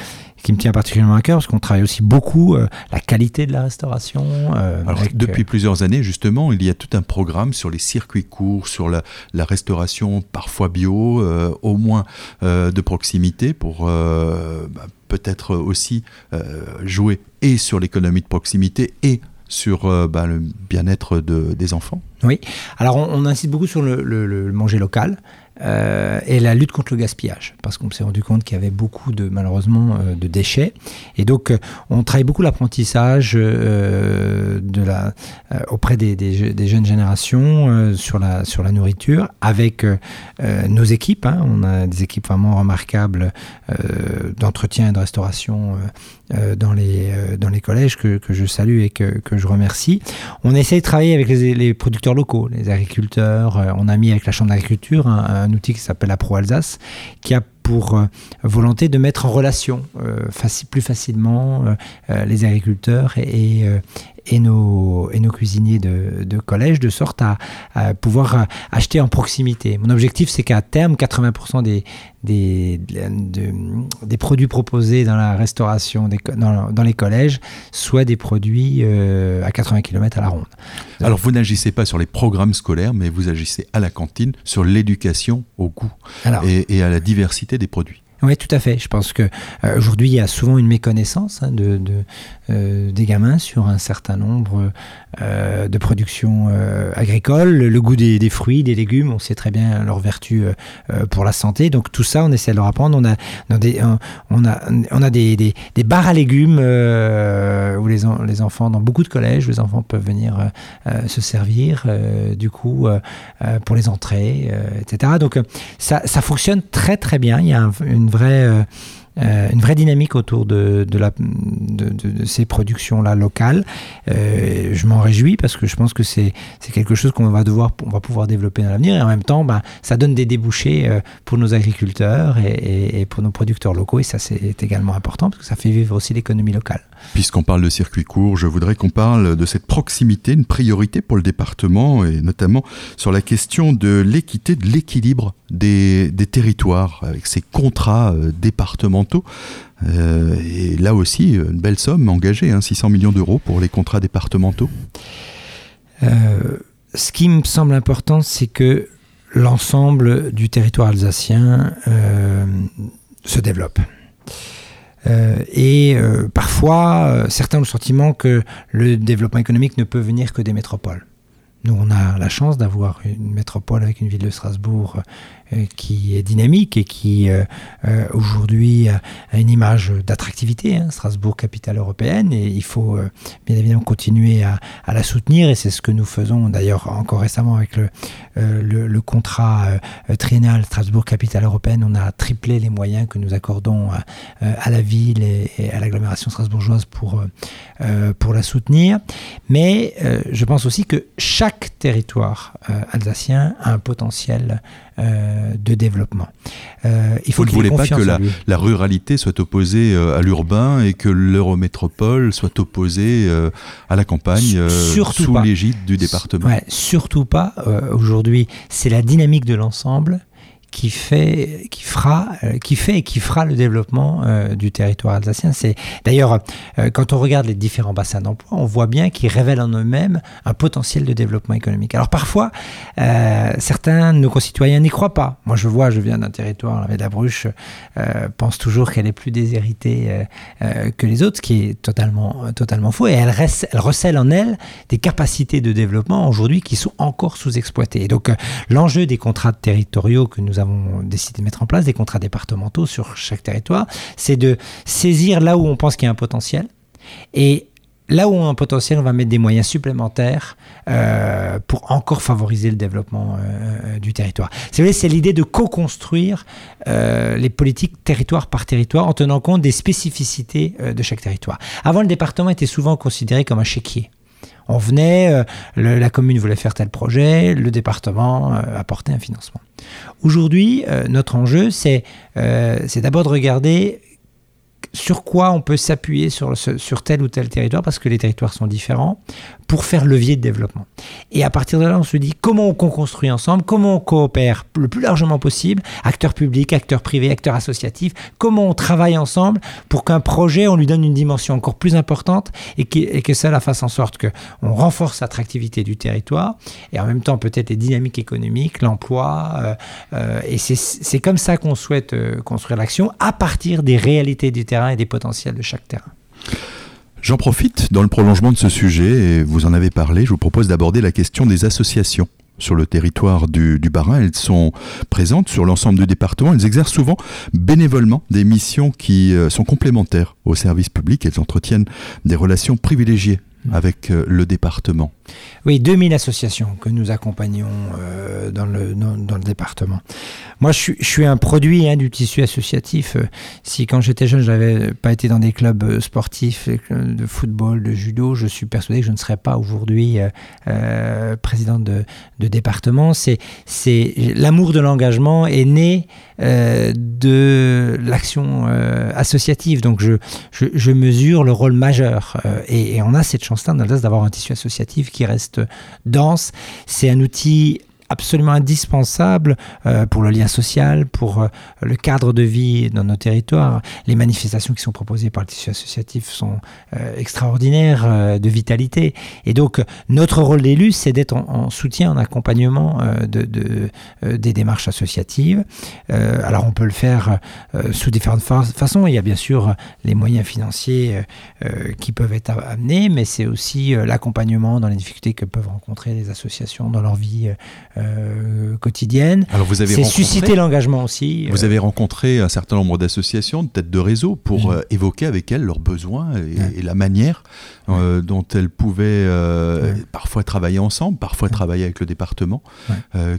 Speaker 2: qui me tient particulièrement à cœur parce qu'on travaille aussi beaucoup euh, la qualité de la restauration.
Speaker 1: Euh, Alors, depuis euh, plusieurs années, justement, il y a tout un programme sur les circuits courts, sur la, restauration parfois bio, au moins de proximité pour bah, peut-être aussi jouer et sur l'économie de proximité et sur bah, le bien-être de, des enfants.
Speaker 2: Oui, alors on, insiste beaucoup sur le manger local. Euh, et la lutte contre le gaspillage, parce qu'on s'est rendu compte qu'il y avait beaucoup de malheureusement euh, de déchets, et donc euh, on travaille beaucoup l'apprentissage de la auprès des, jeunes générations sur la sur la nourriture avec nos équipes. Hein. on a des équipes vraiment remarquables d'entretien et de restauration dans les dans les collèges que, que je salue et que, que, je remercie. On essaie de travailler avec les, les producteurs locaux, les agriculteurs. on a mis avec la chambre d'agriculture un un outil qui s'appelle la Pro Alsace, qui a pour euh, volonté de mettre en relation euh, plus facilement euh, les agriculteurs et, et, nos, et nos cuisiniers de, collège, de sorte à, pouvoir acheter en proximité. Mon objectif, c'est qu'à terme, 80% des, des, des produits proposés dans la restauration, dans, dans, les collèges, soient des produits à 80 km à la ronde.
Speaker 1: Alors, vous n'agissez pas sur les programmes scolaires, mais vous agissez à la cantine sur l'éducation au goût et, et à la diversité des produits.
Speaker 2: Oui, tout à fait. Je pense que euh, aujourd'hui, il y a souvent une méconnaissance hein, de, euh, des gamins sur un certain nombre euh, de productions agricoles. Le, goût des, fruits, des légumes, on sait très bien leur vertu pour la santé. Donc tout ça, on essaie de leur apprendre. On a, des, on a, on a des, des, bars à légumes où les, les enfants, dans beaucoup de collèges, les enfants peuvent venir se servir. du coup, pour les entrées, etc. Donc ça, fonctionne très très bien. Il y a une une vraie, euh, euh, une vraie dynamique autour de, ces productions-là locales. Euh, je m'en réjouis parce que je pense que c'est quelque chose qu'on va va pouvoir développer dans l'avenir et en même temps, ben, ça donne des débouchés pour nos agriculteurs et, pour nos producteurs locaux et ça c'est également important parce que ça fait vivre aussi l'économie locale.
Speaker 1: Puisqu'on parle de circuit court, je voudrais qu'on parle de cette proximité, une priorité pour le département, et notamment sur la question de l'équité, de l'équilibre des, territoires, avec ces contrats euh, Euh, et là aussi, une belle somme engagée, 600 hein, millions d'euros pour les contrats départementaux.
Speaker 2: Euh, ce qui me semble important, c'est que l'ensemble du territoire alsacien se développe. et parfois, certains ont le sentiment que le développement économique ne peut venir que des métropoles. Nous, on a la chance d'avoir une métropole avec une ville de Strasbourg euh, qui est dynamique et qui euh, euh, aujourd'hui a, une image d'attractivité. Hein, Strasbourg, capitale européenne, et il faut bien évidemment continuer à, la soutenir et c'est ce que nous faisons d'ailleurs encore récemment avec le, contrat triennal Strasbourg, capitale européenne. On a triplé les moyens que nous accordons à, la ville et, à l'agglomération strasbourgeoise pour la soutenir. Mais je pense aussi que chaque territoire alsacien a un potentiel euh, de développement.
Speaker 1: Euh, il faut Vous ne voulez pas que la, ruralité soit opposée euh, à l'urbain et que l'eurométropole soit opposée à la campagne sous l'égide du département?
Speaker 2: Surtout pas. Aujourd'hui, c'est la dynamique de l'ensemble qui fait, qui fera, euh, qui fait et qui fera le développement euh, du territoire alsacien. C'est d'ailleurs euh, quand on regarde les différents bassins d'emploi, on voit bien qu'ils révèlent en eux-mêmes un potentiel de développement économique. Alors parfois, certains de nos concitoyens n'y croient pas. Moi, je vois, je viens d'un territoire, la la Bruche pense toujours qu'elle est plus déshéritée que les autres, ce qui est totalement, totalement faux. Et elle, elle recèle en elle des capacités de développement aujourd'hui qui sont encore sous-exploitées. Et donc, l'enjeu des contrats territoriaux que nous avons décidé de mettre en place, des contrats départementaux sur chaque territoire, c'est de saisir là où on pense qu'il y a un potentiel. Et là où on a un potentiel, on va mettre des moyens supplémentaires euh, pour encore favoriser le développement euh, du territoire. C'est l'idée de co-construire euh, les politiques territoire par territoire en tenant compte des spécificités de chaque territoire. Avant, le département était souvent considéré comme un chéquier. On venait, euh, la commune voulait faire tel projet, le département euh, apportait un financement. Aujourd'hui, euh, notre enjeu, c'est d'abord de regarder sur quoi on peut s'appuyer sur, sur tel ou tel territoire, parce que les territoires sont différents, pour faire levier de développement. Et à partir de là, on se dit comment on construit ensemble, comment on coopère le plus largement possible, acteurs publics, acteurs privés, acteurs associatifs, comment on travaille ensemble pour qu'un projet, on lui donne une dimension encore plus importante et, que cela fasse en sorte qu'on renforce l'attractivité du territoire et en même temps peut-être les dynamiques économiques, l'emploi. Euh, euh, et c'est comme ça qu'on souhaite euh, construire l'action à partir des réalités du et des potentiels de chaque terrain.
Speaker 1: J'en profite dans le prolongement de ce sujet, et vous en avez parlé, je vous propose d'aborder la question des associations sur le territoire du, du Bas-Rhin. Elles sont présentes sur l'ensemble du département. Elles exercent souvent bénévolement des missions qui euh, sont complémentaires au service public. Elles entretiennent des relations privilégiées avec euh, le département.
Speaker 2: Oui, 2000 associations que nous accompagnons euh, dans, le, dans, le département. Moi, je, suis un produit hein, du tissu associatif. Euh, si quand j'étais jeune, je n'avais pas été dans des clubs sportifs de football, de judo, je suis persuadé que je ne serais pas aujourd'hui président de, de département. C'est l'amour de l'engagement est né de l'action associative. Donc, je, je, mesure le rôle majeur et, et on a cette chance-là d'avoir un tissu associatif qui reste dense. C'est un outil absolument indispensable euh, pour le lien social, pour euh, le cadre de vie dans nos territoires. Les manifestations qui sont proposées par le tissu associatif sont euh, extraordinaires de vitalité. Et donc, notre rôle d'élu, c'est d'être en, soutien, en accompagnement de, des démarches associatives. alors, on peut le faire sous différentes façons. Il y a bien sûr les moyens financiers qui peuvent être amenés, mais c'est aussi l'accompagnement dans les difficultés que peuvent rencontrer les associations dans leur vie euh, quotidienne. Alors vous avez c'est susciter l'engagement aussi.
Speaker 1: Vous euh. avez rencontré un certain nombre d'associations, de têtes de réseau, pour euh, évoquer avec elles leurs besoins et, la manière dont elles pouvaient parfois travailler ensemble, parfois travailler avec le département.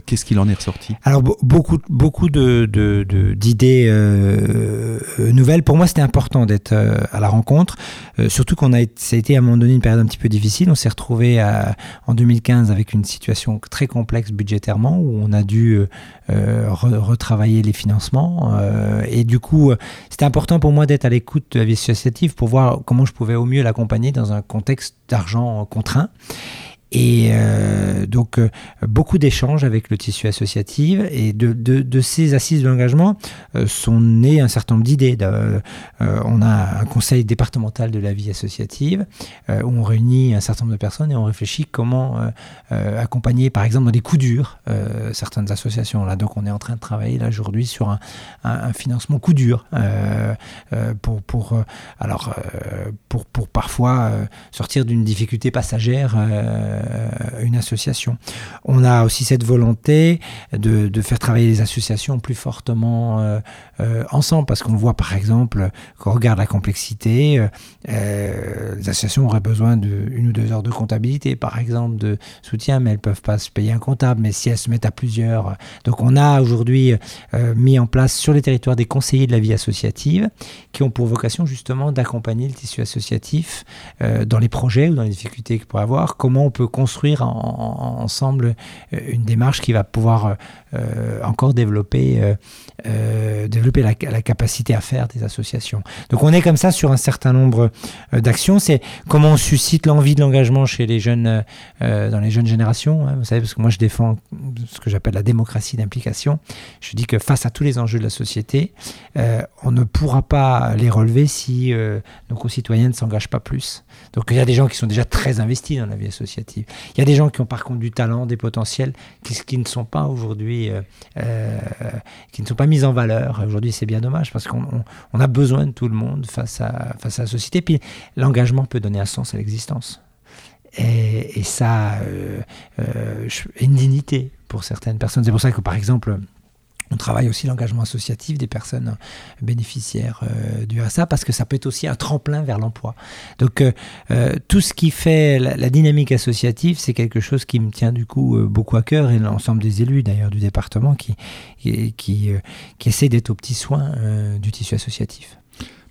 Speaker 1: Qu'est-ce qu'il en est ressorti?
Speaker 2: Alors beaucoup, beaucoup de, d'idées nouvelles. Pour moi, c'était important d'être à la rencontre, surtout qu'on a, ça a été à un moment donné une période un petit peu difficile. On s'est retrouvé en 2015 avec une situation très complexe budgétaire où on a dû euh, euh, retravailler les financements. Euh, et du coup, c'était important pour moi d'être à l'écoute de la vie associative pour voir comment je pouvais au mieux l'accompagner dans un contexte d'argent contraint. Et euh, donc, euh, beaucoup d'échanges avec le tissu associatif. Et de, de, ces assises de l'engagement euh, sont nées un certain nombre d'idées. on a un conseil départemental de la vie associative où on réunit un certain nombre de personnes et on réfléchit comment accompagner, par exemple, dans des coups durs, certaines associations. Là, donc, on est en train de travailler là aujourd'hui sur un, un, financement coup dur pour, pour, alors, pour, pour parfois sortir d'une difficulté passagère euh, une association. On a aussi cette volonté de, faire travailler les associations plus fortement euh, euh, ensemble, parce qu'on voit par exemple, quand on regarde la complexité, les associations auraient besoin d'une ou deux heures de comptabilité, par exemple, de soutien, mais elles ne peuvent pas se payer un comptable, mais si elles se mettent à plusieurs. Donc on a aujourd'hui mis en place sur les territoires des conseillers de la vie associative qui ont pour vocation justement d'accompagner le tissu associatif dans les projets ou dans les difficultés qu'il pourrait avoir, comment on peut construire ensemble euh, une démarche qui va pouvoir euh, encore développer, euh, développer la, capacité à faire des associations. Donc on est comme ça sur un certain nombre d'actions. C'est comment on suscite l'envie de l'engagement chez les jeunes, dans les jeunes générations. Hein. vous savez, parce que moi je défends ce que j'appelle la démocratie d'implication. Je dis que face à tous les enjeux de la société, on ne pourra pas les relever si nos concitoyens ne s'engagent pas plus. Donc il y a des gens qui sont déjà très investis dans la vie associative. Il y a des gens qui ont par contre du talent, des potentiels, qui, ne sont pas aujourd'hui, euh, euh, qui ne sont pas mis en valeur. Aujourd'hui, c'est bien dommage parce qu'on a besoin de tout le monde face à, face à la société. Puis l'engagement peut donner un sens à l'existence. Et, ça, euh, une dignité pour certaines personnes. C'est pour ça que, par exemple, on travaille aussi l'engagement associatif des personnes bénéficiaires euh, du RSA parce que ça peut être aussi un tremplin vers l'emploi. Donc euh, euh, tout ce qui fait la, dynamique associative, c'est quelque chose qui me tient du coup beaucoup à cœur et l'ensemble des élus d'ailleurs du département qui, qui, essaient d'être au petit soin du tissu associatif.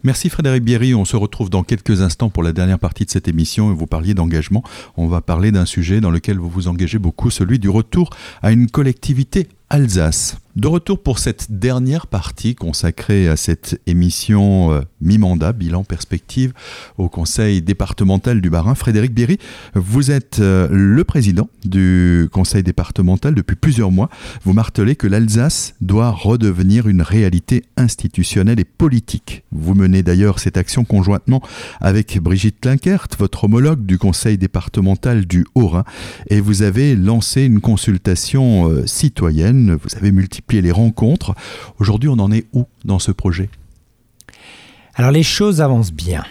Speaker 1: Merci Frédéric Bierry. On se retrouve dans quelques instants pour la dernière partie de cette émission. Vous parliez d'engagement. On va parler d'un sujet dans lequel vous vous engagez beaucoup, celui du retour à une collectivité Alsace. De retour pour cette dernière partie consacrée à cette émission euh, mi-mandat, bilan perspective au conseil départemental du Barin. Frédéric Bierry, vous êtes euh, le président du conseil départemental depuis plusieurs mois. Vous martelez que l'Alsace doit redevenir une réalité institutionnelle et politique. Vous menez d'ailleurs cette action conjointement avec Brigitte Klinkert, votre homologue du conseil départemental du Haut-Rhin, et vous avez lancé une consultation euh, citoyenne. Vous avez multiplié les rencontres. Aujourd'hui, on en est où dans ce projet?
Speaker 2: Alors les choses avancent bien.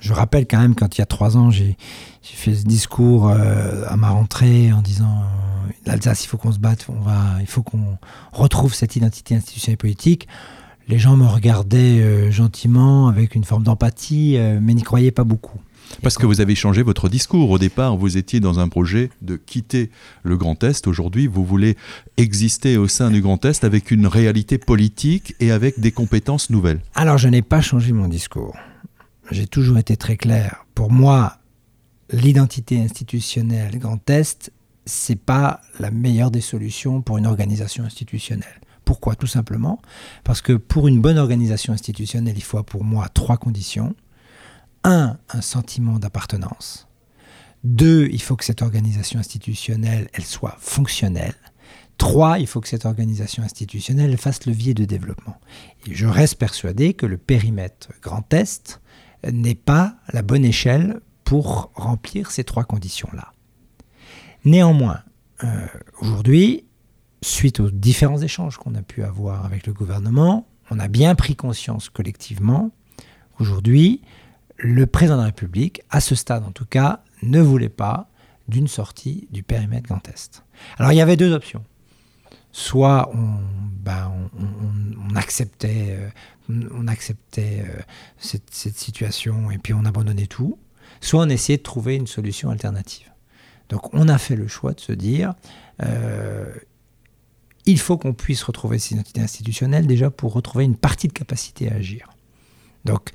Speaker 2: Je rappelle quand même quand il y a trois ans, j'ai fait ce discours euh, à ma rentrée en disant euh, l'Alsace, il faut qu'on se batte, on va, il faut qu'on retrouve cette identité institutionnelle et politique. Les gens me regardaient euh, gentiment avec une forme d'empathie, mais n'y croyaient pas beaucoup.
Speaker 1: Parce que vous avez changé votre discours. Au départ, vous étiez dans un projet de quitter le Grand Est. Aujourd'hui, vous voulez exister au sein du Grand Est avec une réalité politique et avec des compétences nouvelles.
Speaker 2: Alors, je n'ai pas changé mon discours. J'ai toujours été très clair. Pour moi, l'identité institutionnelle Grand Est, c'est pas la meilleure des solutions pour une organisation institutionnelle. Pourquoi? Tout simplement parce que pour une bonne organisation institutionnelle, il faut pour moi trois conditions un, un sentiment d'appartenance. Deux, il faut que cette organisation institutionnelle, elle soit fonctionnelle. Trois, il faut que cette organisation institutionnelle fasse levier de développement. Je reste persuadé que le périmètre Grand Est n'est pas la bonne échelle pour remplir ces trois conditions-là. Néanmoins, euh, aujourd'hui, suite aux différents échanges qu'on a pu avoir avec le gouvernement, on a bien pris conscience collectivement aujourd'hui le président de la République, à ce stade en tout cas, ne voulait pas d'une sortie du périmètre Grand Est. Alors il y avait deux options. Soit on, acceptait, euh, euh, cette, situation et puis on abandonnait tout, soit on essayait de trouver une solution alternative. Donc on a fait le choix de se dire, euh, il faut qu'on puisse retrouver cette identité institutionnelle déjà pour retrouver une partie de capacité à agir. Donc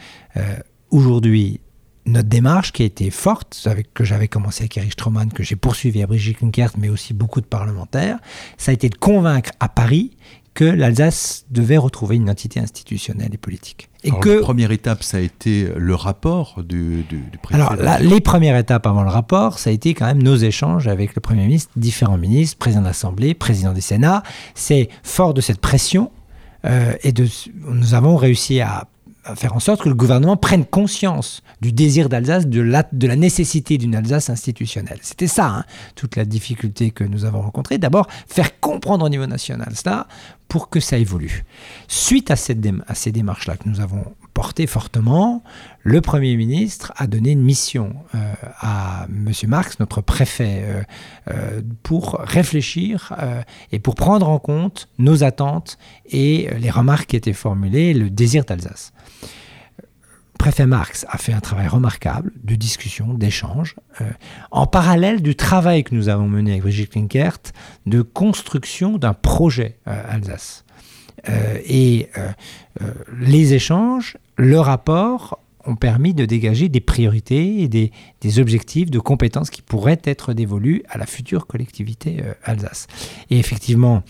Speaker 2: aujourd'hui, notre démarche qui a été forte, avec, que j'avais commencé avec Erich Stroman, que j'ai poursuivi à Brigitte Klinkert, mais aussi beaucoup de parlementaires, ça a été de convaincre à Paris que l'Alsace devait retrouver une identité institutionnelle et politique. Et
Speaker 1: Alors,
Speaker 2: que
Speaker 1: la première étape, ça a été le rapport du, du, du préfet.
Speaker 2: alors, la- les premières étapes avant le rapport, ça a été quand même nos échanges avec le Premier ministre, différents ministres, président de l'Assemblée, président du Sénat. C'est fort de cette pression euh, et de, nous avons réussi à faire en sorte que le gouvernement prenne conscience du désir d'Alsace, de la, de la nécessité d'une Alsace institutionnelle. C'était ça, hein, toute la difficulté que nous avons rencontrée. D'abord, faire comprendre au niveau national cela pour que ça évolue. Suite à, cette à ces démarches-là que nous avons fortement, le Premier ministre a donné une mission euh, à M. Marx, notre préfet, euh, euh, pour réfléchir euh, et pour prendre en compte nos attentes et les remarques qui étaient formulées, le désir d'Alsace. Préfet Marx a fait un travail remarquable de discussion, d'échange, en parallèle du travail que nous avons mené avec Brigitte Klinkert de construction d'un projet Alsace. Et les échanges, le rapport ont permis de dégager des priorités et des, objectifs de compétences qui pourraient être dévolus à la future collectivité euh, Alsace. Et effectivement,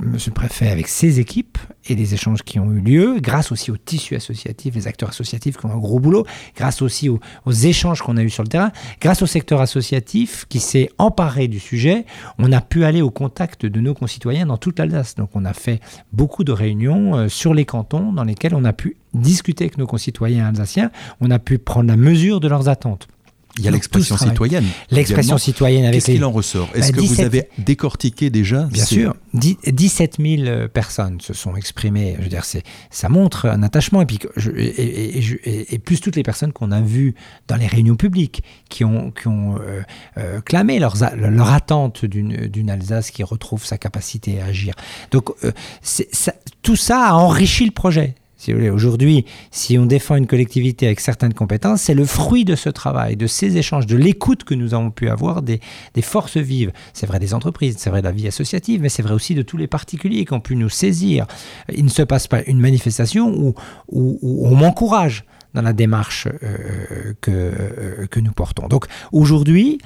Speaker 2: Monsieur le préfet, avec ses équipes et les échanges qui ont eu lieu, grâce aussi au tissu associatif, les acteurs associatifs qui ont un gros boulot, grâce aussi aux, aux échanges qu'on a eus sur le terrain, grâce au secteur associatif qui s'est emparé du sujet, on a pu aller au contact de nos concitoyens dans toute l'Alsace. Donc on a fait beaucoup de réunions euh, sur les cantons dans lesquelles on a pu discuter avec nos concitoyens alsaciens, on a pu prendre la mesure de leurs attentes.
Speaker 1: Il y a l'expression citoyenne.
Speaker 2: L'expression citoyenne avec
Speaker 1: Qu'est-ce
Speaker 2: les...
Speaker 1: qu'il en ressort Est-ce
Speaker 2: Bah,
Speaker 1: que vous
Speaker 2: 17
Speaker 1: avez décortiqué déjà
Speaker 2: Bien
Speaker 1: ces-
Speaker 2: sûr, Dix- 17 000 personnes se sont exprimées. Je veux dire, c'est, ça montre un attachement. Et, puis, je- et, plus toutes les personnes qu'on a vues dans les réunions publiques, qui ont, qui ont euh, euh, clamé leur attente d'une, d'une Alsace qui retrouve sa capacité à agir. Donc, euh, ça- tout ça a enrichi le projet. Aujourd'hui, si on défend une collectivité avec certaines compétences, c'est le fruit de ce travail, de ces échanges, de l'écoute que nous avons pu avoir des, forces vives. C'est vrai des entreprises, c'est vrai de la vie associative, mais c'est vrai aussi de tous les particuliers qui ont pu nous saisir. Il ne se passe pas une manifestation où, on m'encourage dans la démarche euh, que, euh, que nous portons. Donc aujourd'hui,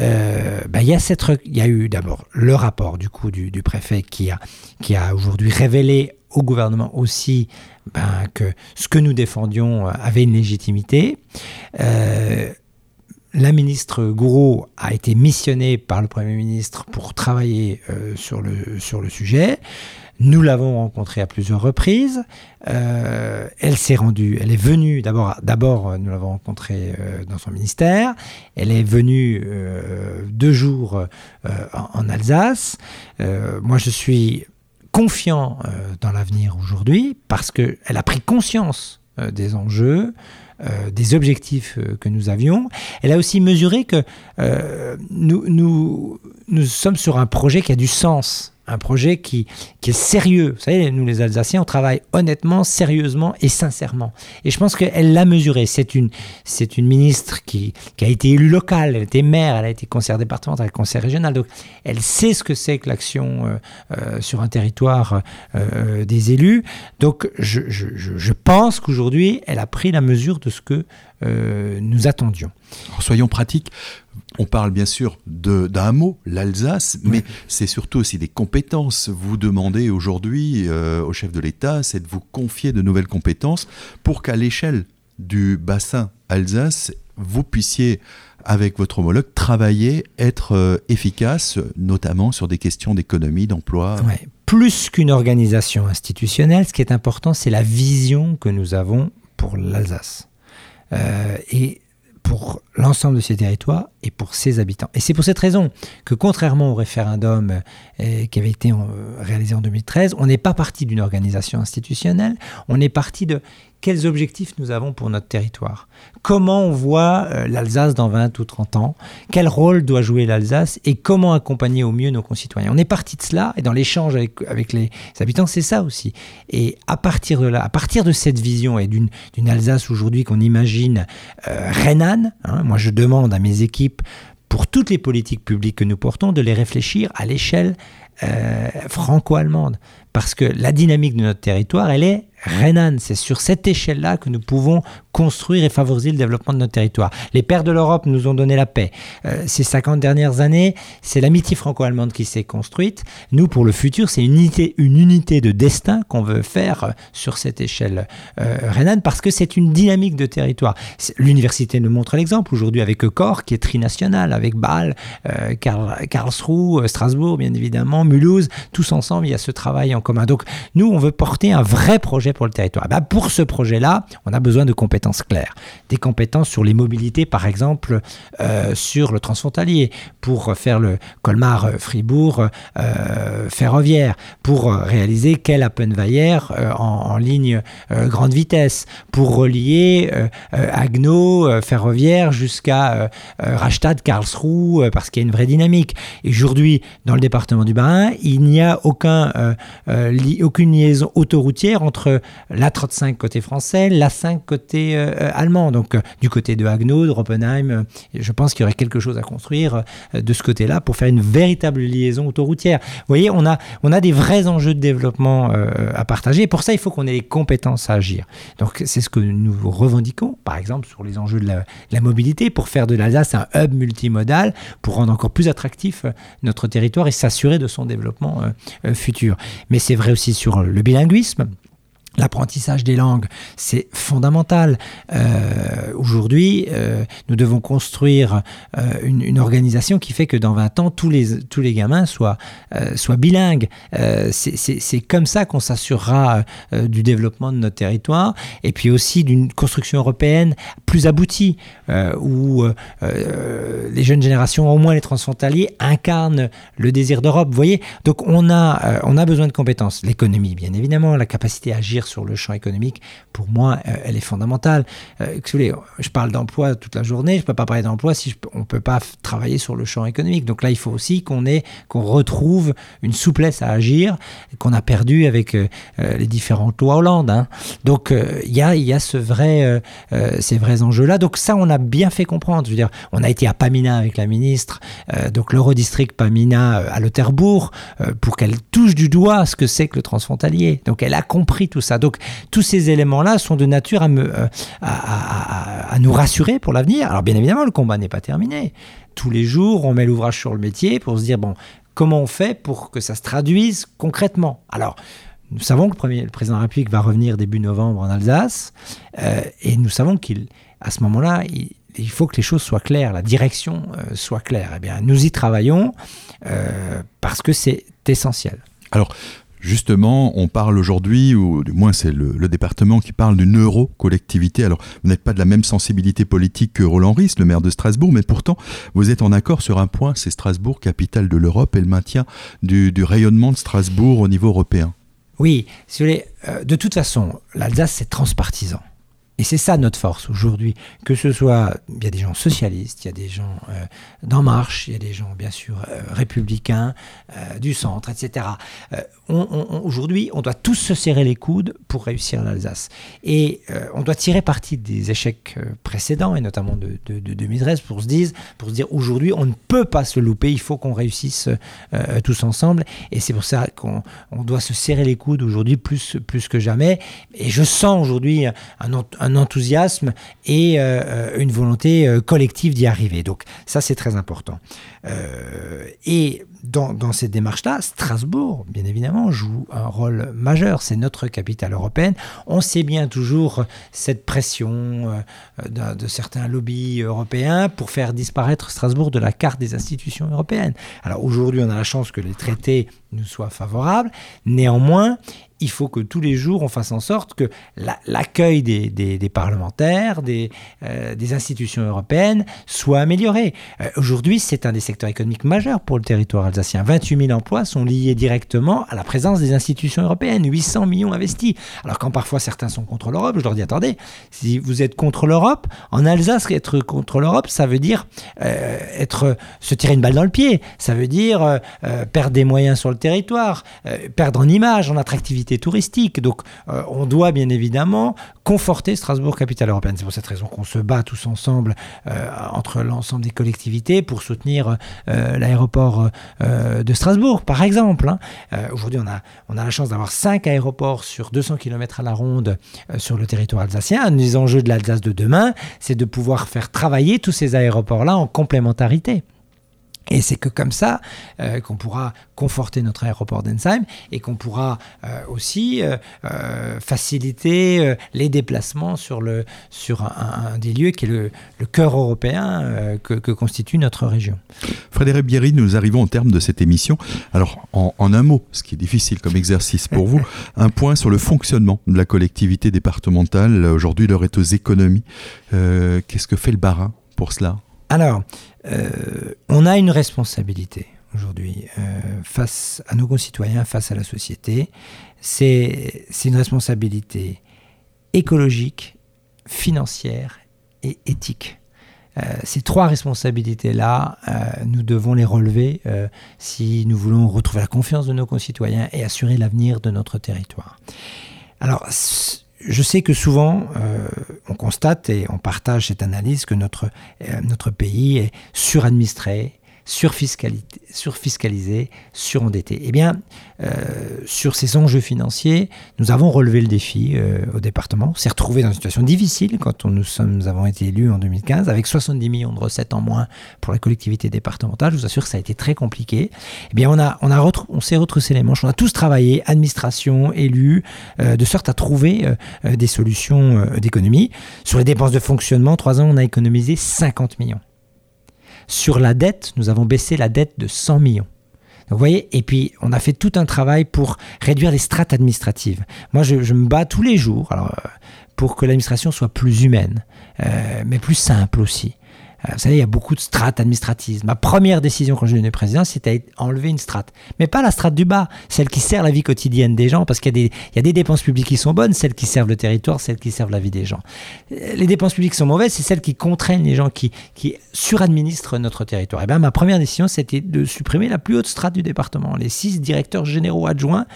Speaker 2: euh, ben, il y, a eu d'abord le rapport du coup du, préfet qui a aujourd'hui révélé au gouvernement aussi ben, que ce que nous défendions euh, avait une légitimité. Euh, la ministre Gouraud a été missionnée par le Premier ministre pour travailler euh, sur, le, sur le sujet. Nous l'avons rencontrée à plusieurs reprises. Elle s'est rendue, elle est venue d'abord, nous l'avons rencontrée dans son ministère. Elle est venue deux jours en, Alsace. Moi, je suis confiant euh, dans l'avenir aujourd'hui parce qu'elle a pris conscience euh, des enjeux, euh, des objectifs que nous avions. Elle a aussi mesuré que nous, nous sommes sur un projet qui a du sens, un projet qui, est sérieux. Vous savez, nous les Alsaciens, on travaille honnêtement, sérieusement et sincèrement. Et je pense qu'elle l'a mesuré. C'est une, ministre qui, a été élue locale, elle était maire, elle a été conseillère départementale, conseillère régionale. Donc elle sait ce que c'est que l'action euh, euh, sur un territoire euh, des élus. Donc je, je, pense qu'aujourd'hui, elle a pris la mesure de ce que nous attendions.
Speaker 1: Alors, soyons pratiques. On parle bien sûr d'un mot, l'Alsace, mais c'est surtout aussi des compétences. Vous demandez aujourd'hui euh, au chef de l'État, c'est de vous confier de nouvelles compétences pour qu'à l'échelle du bassin Alsace, vous puissiez, avec votre homologue, travailler, être euh, efficace, notamment sur des questions d'économie, d'emploi.
Speaker 2: Ouais. Plus qu'une organisation institutionnelle, ce qui est important, c'est la vision que nous avons pour l'Alsace. Euh, et pour l'ensemble de ces territoires et pour ses habitants. Et c'est pour cette raison que, contrairement au référendum euh, qui avait été euh, réalisé en 2013, on n'est pas parti d'une organisation institutionnelle, on est parti de quels objectifs nous avons pour notre territoire. Comment on voit euh, l'Alsace dans 20 ou 30 ans? Quel rôle doit jouer l'Alsace Et comment accompagner au mieux nos concitoyens? On est parti de cela, et dans l'échange avec, les habitants, c'est ça aussi. Et à partir de là, à partir de cette vision et d'une d'une Alsace aujourd'hui qu'on imagine euh, rhénane, hein, moi je demande à mes équipes, pour toutes les politiques publiques que nous portons, de les réfléchir à l'échelle euh, franco-allemande. Parce que la dynamique de notre territoire, elle est rhénane. C'est sur cette échelle-là que nous pouvons construire et favoriser le développement de notre territoire. Les pères de l'Europe nous ont donné la paix. Euh, ces 50 dernières années, c'est l'amitié franco-allemande qui s'est construite. Nous, pour le futur, c'est une unité, une unité de destin qu'on veut faire euh, sur cette échelle euh, parce que c'est une dynamique de territoire. L'université nous montre l'exemple aujourd'hui avec Corps qui est trinational, avec Bâle, Karlsruhe, Strasbourg, bien évidemment, Mulhouse, tous ensemble, il y a ce travail en commun. Donc, nous, on veut porter un vrai projet pour le territoire. Bah, pour ce projet-là, on a besoin de compétences claires. Des compétences sur les mobilités, par exemple, euh, sur le transfrontalier, pour faire le Colmar-Fribourg euh, ferroviaire, pour réaliser quel Appenweier euh, en, en, ligne grande vitesse, pour relier Agno ferroviaire jusqu'à Rastatt, Karlsruhe, parce qu'il y a une vraie dynamique. Et aujourd'hui, dans le département du Bas-Rhin, il n'y a aucun, aucune liaison autoroutière entre l'A35 côté français, l'A5 côté euh, allemand. Donc euh, du côté de Haguenau, de Roppenheim, euh, je pense qu'il y aurait quelque chose à construire de ce côté-là pour faire une véritable liaison autoroutière. Vous voyez, on a, on a des vrais enjeux de développement à partager. Et pour ça, il faut qu'on ait les compétences à agir. Donc c'est ce que nous revendiquons, par exemple, sur les enjeux de la, la mobilité, pour faire de l'Alsace un hub multimodal, pour rendre encore plus attractif notre territoire et s'assurer de son développement futur. Mais c'est vrai aussi sur le bilinguisme. L'apprentissage des langues, c'est fondamental. Euh, aujourd'hui, euh, nous devons construire euh, une, organisation qui fait que dans 20 ans, tous les, tous les gamins soient, soient bilingues. c'est comme ça qu'on s'assurera du développement de notre territoire et puis aussi d'une construction européenne plus aboutie, où les jeunes générations, au moins les transfrontaliers, incarnent le désir d'Europe. Voyez Donc on a, on a besoin de compétences. L'économie, bien évidemment, la capacité à agir sur le champ économique, pour moi, euh, elle est fondamentale. Euh, je parle d'emploi toute la journée, je ne peux pas parler d'emploi si on ne peut pas travailler sur le champ économique. Donc là, il faut aussi qu'on retrouve une souplesse à agir qu'on a perdu avec euh, les différentes lois Hollande. Hein. Donc il y, a, y a ce vrai, ces vrais enjeux-là. Donc ça, on a bien fait comprendre. Je veux dire, on a été à Pamina avec la ministre, donc l'Eurodistrict Pamina à Lauterbourg, pour qu'elle touche du doigt ce que c'est que le transfrontalier. Donc elle a compris tout ça. Donc tous ces éléments-là sont de nature à, euh, à, nous rassurer pour l'avenir. Alors bien évidemment, le combat n'est pas terminé. Tous les jours, on met l'ouvrage sur le métier pour se dire, bon, comment on fait pour que ça se traduise concrètement? Alors, nous savons que le, président de la République va revenir début novembre en Alsace, euh, et nous savons qu'à ce moment-là, il, faut que les choses soient claires, la direction euh, soit claire. Eh bien, nous y travaillons parce que c'est essentiel.
Speaker 1: Alors, Justement, on parle aujourd'hui, ou du moins c'est le, département qui parle d'une euro-collectivité. Alors, vous n'êtes pas de la même sensibilité politique que Roland Ries, le maire de Strasbourg, mais pourtant, vous êtes en accord sur un point, c'est Strasbourg, capitale de l'Europe, et le maintien du, rayonnement de Strasbourg au niveau européen.
Speaker 2: Oui, si vous voulez, euh, de toute façon, l'Alsace, c'est transpartisan. Et c'est ça notre force aujourd'hui, que ce soit, il y a des gens socialistes, il y a des gens euh, d'En Marche, il y a des gens bien sûr euh, républicains, euh, du centre, etc. aujourd'hui, on doit tous se serrer les coudes pour réussir l'Alsace. Et on doit tirer parti des échecs précédents, et notamment de, de, de 2013, pour se dire, pour se dire aujourd'hui, on ne peut pas se louper, il faut qu'on réussisse tous ensemble. Et c'est pour ça qu'on on doit se serrer les coudes aujourd'hui plus, plus que jamais. Et je sens aujourd'hui un un enthousiasme et euh, euh, une volonté euh, collective d'y arriver. Donc ça, c'est très important. Et dans, cette démarche-là, Strasbourg, bien évidemment, joue un rôle majeur. C'est notre capitale européenne. On sait bien toujours cette pression de, de, certains lobbies européens pour faire disparaître Strasbourg de la carte des institutions européennes. Alors aujourd'hui, on a la chance que les traités nous soient favorables. Néanmoins, il faut que tous les jours on fasse en sorte que l'accueil des, parlementaires, euh, des, institutions européennes soit amélioré. Euh, aujourd'hui, c'est un des secteurs économiques majeurs pour le territoire alsacien. 28 000 emplois sont liés directement à la présence des institutions européennes, 800 millions investis. Alors quand parfois certains sont contre l'Europe, je leur dis attendez, si vous êtes contre l'Europe, en Alsace, être contre l'Europe, ça veut dire euh, être, se tirer une balle dans le pied, ça veut dire perdre des moyens sur le territoire, perdre en image, en attractivité touristique. Donc on doit bien évidemment conforter Strasbourg, capitale européenne. C'est pour cette raison qu'on se bat tous ensemble entre l'ensemble des collectivités pour soutenir l'aéroport de Strasbourg, par exemple. Hein. Aujourd'hui, on a, on a la chance d'avoir cinq aéroports sur 200 km à la ronde sur le territoire alsacien. Un des enjeux de l'Alsace de demain, c'est de pouvoir faire travailler tous ces aéroports-là en complémentarité. Et c'est que comme ça euh, qu'on pourra conforter notre aéroport d'Ensheim et qu'on pourra euh, aussi euh, faciliter les déplacements sur, le, sur un, des lieux qui est le, cœur européen que, constitue notre région.
Speaker 1: Frédéric Bierry, nous arrivons au terme de cette émission. Alors, en, en, un mot, ce qui est difficile comme exercice pour vous, un point sur le fonctionnement de la collectivité départementale. Aujourd'hui, l'heure est aux économies. Qu'est-ce que fait le Barin pour cela?
Speaker 2: Alors, euh, on a une responsabilité aujourd'hui euh, face à nos concitoyens, face à la société. C'est une responsabilité écologique, financière et éthique. Euh, ces trois responsabilités-là, nous devons les relever si nous voulons retrouver la confiance de nos concitoyens et assurer l'avenir de notre territoire. Alors, je sais que souvent, euh, on constate et on partage cette analyse que notre, euh, notre pays est suradministré, surfiscalisé, surendetté. Eh bien, euh, sur ces enjeux financiers, nous avons relevé le défi euh, au département. On s'est retrouvé dans une situation difficile quand nous, sommes, avons été élus en 2015, avec 70 millions de recettes en moins pour la collectivité départementale. Je vous assure que ça a été très compliqué. Eh bien, on, a, on, a on s'est retroussé les manches, on a tous travaillé, administration, élus, euh, de sorte à trouver des solutions d'économie. Sur les dépenses de fonctionnement, trois ans, on a économisé 50 millions. Sur la dette, nous avons baissé la dette de 100 millions. vous voyez, et puis on a fait tout un travail pour réduire les strates administratives. Moi, je, me bats tous les jours euh, pour que l'administration soit plus humaine, euh, mais plus simple aussi. Vous savez, il y a beaucoup de strates administratives. Ma première décision quand je suis devenu président, c'était enlever une strate. Mais pas la strate du bas, celle qui sert la vie quotidienne des gens, parce qu'il y, a des dépenses publiques qui sont bonnes, celles qui servent le territoire, celles qui servent la vie des gens. Euh, les dépenses publiques sont mauvaises, c'est celles qui contraignent les gens, qui, qui suradministrent notre territoire. Et eh bien, ma première décision, c'était de supprimer la plus haute strate du département, les six directeurs généraux adjoints.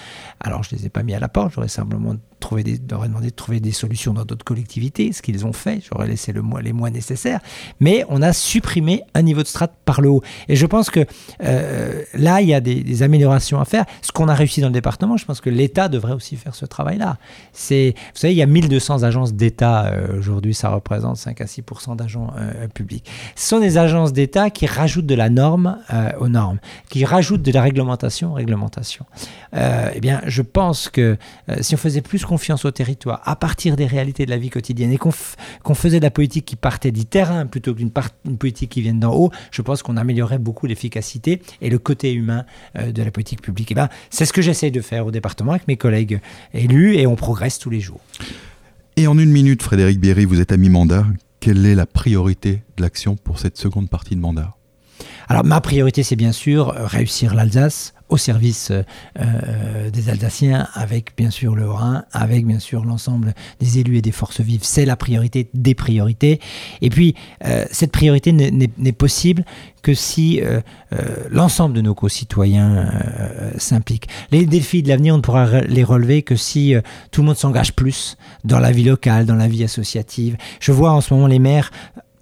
Speaker 2: Alors, je ne les ai pas mis à la porte, j'aurais simplement trouver des, demandé de trouver des solutions dans d'autres collectivités, ce qu'ils ont fait, j'aurais laissé le les mois nécessaires, mais on a supprimé un niveau de strate par le haut. Et je pense que euh, là, il y a des, améliorations à faire. Ce qu'on a réussi dans le département, je pense que l'État devrait aussi faire ce travail-là. Vous savez, il y a 1200 agences d'État euh, aujourd'hui, ça représente 5 à 6 d'agents euh, publics. Ce sont des agences d'État qui rajoutent de la norme aux normes, qui rajoutent de la réglementation aux réglementations. eh bien, je pense que si on faisait plus confiance au territoire à partir des réalités de la vie quotidienne et qu'on faisait de la politique qui partait du terrain plutôt qu'une politique qui vienne d'en haut, je pense qu'on améliorerait beaucoup l'efficacité et le côté humain euh, de la politique publique. Et ben, c'est ce que j'essaie de faire au département avec mes collègues élus et on progresse tous les jours.
Speaker 1: Et en une minute, Frédéric Bierry, vous êtes à mi-mandat. Quelle est la priorité de l'action pour cette seconde partie de mandat?
Speaker 2: Alors ma priorité, c'est bien sûr euh, réussir l'Alsace au service euh, euh, des Alsaciens, avec bien sûr le Rhin, avec bien sûr l'ensemble des élus et des forces vives. C'est la priorité des priorités. Et puis, cette priorité n'est possible que si l'ensemble de nos concitoyens s'impliquent. Les défis de l'avenir, on ne pourra les relever que si tout le monde s'engage plus dans la vie locale, dans la vie associative. Je vois en ce moment les maires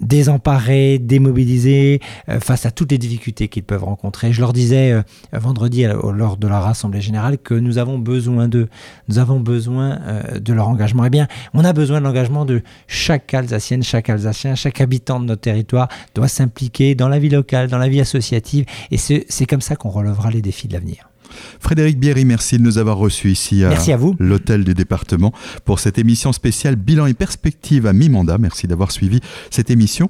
Speaker 2: désemparés, démobilisés euh, face à toutes les difficultés qu'ils peuvent rencontrer. Je leur disais euh, vendredi lors de la Assemblée générale que nous avons besoin d'eux, nous avons besoin euh, de leur engagement. Eh bien, on a besoin de l'engagement de chaque Alsacienne, chaque Alsacien, chaque habitant de notre territoire doit s'impliquer dans la vie locale, dans la vie associative, et c'est comme ça qu'on relèvera les défis de l'avenir.
Speaker 1: Frédéric Bierry, merci de nous avoir reçus ici à, l'hôtel du département pour cette émission spéciale Bilan et perspective à mi-mandat. Merci d'avoir suivi cette émission.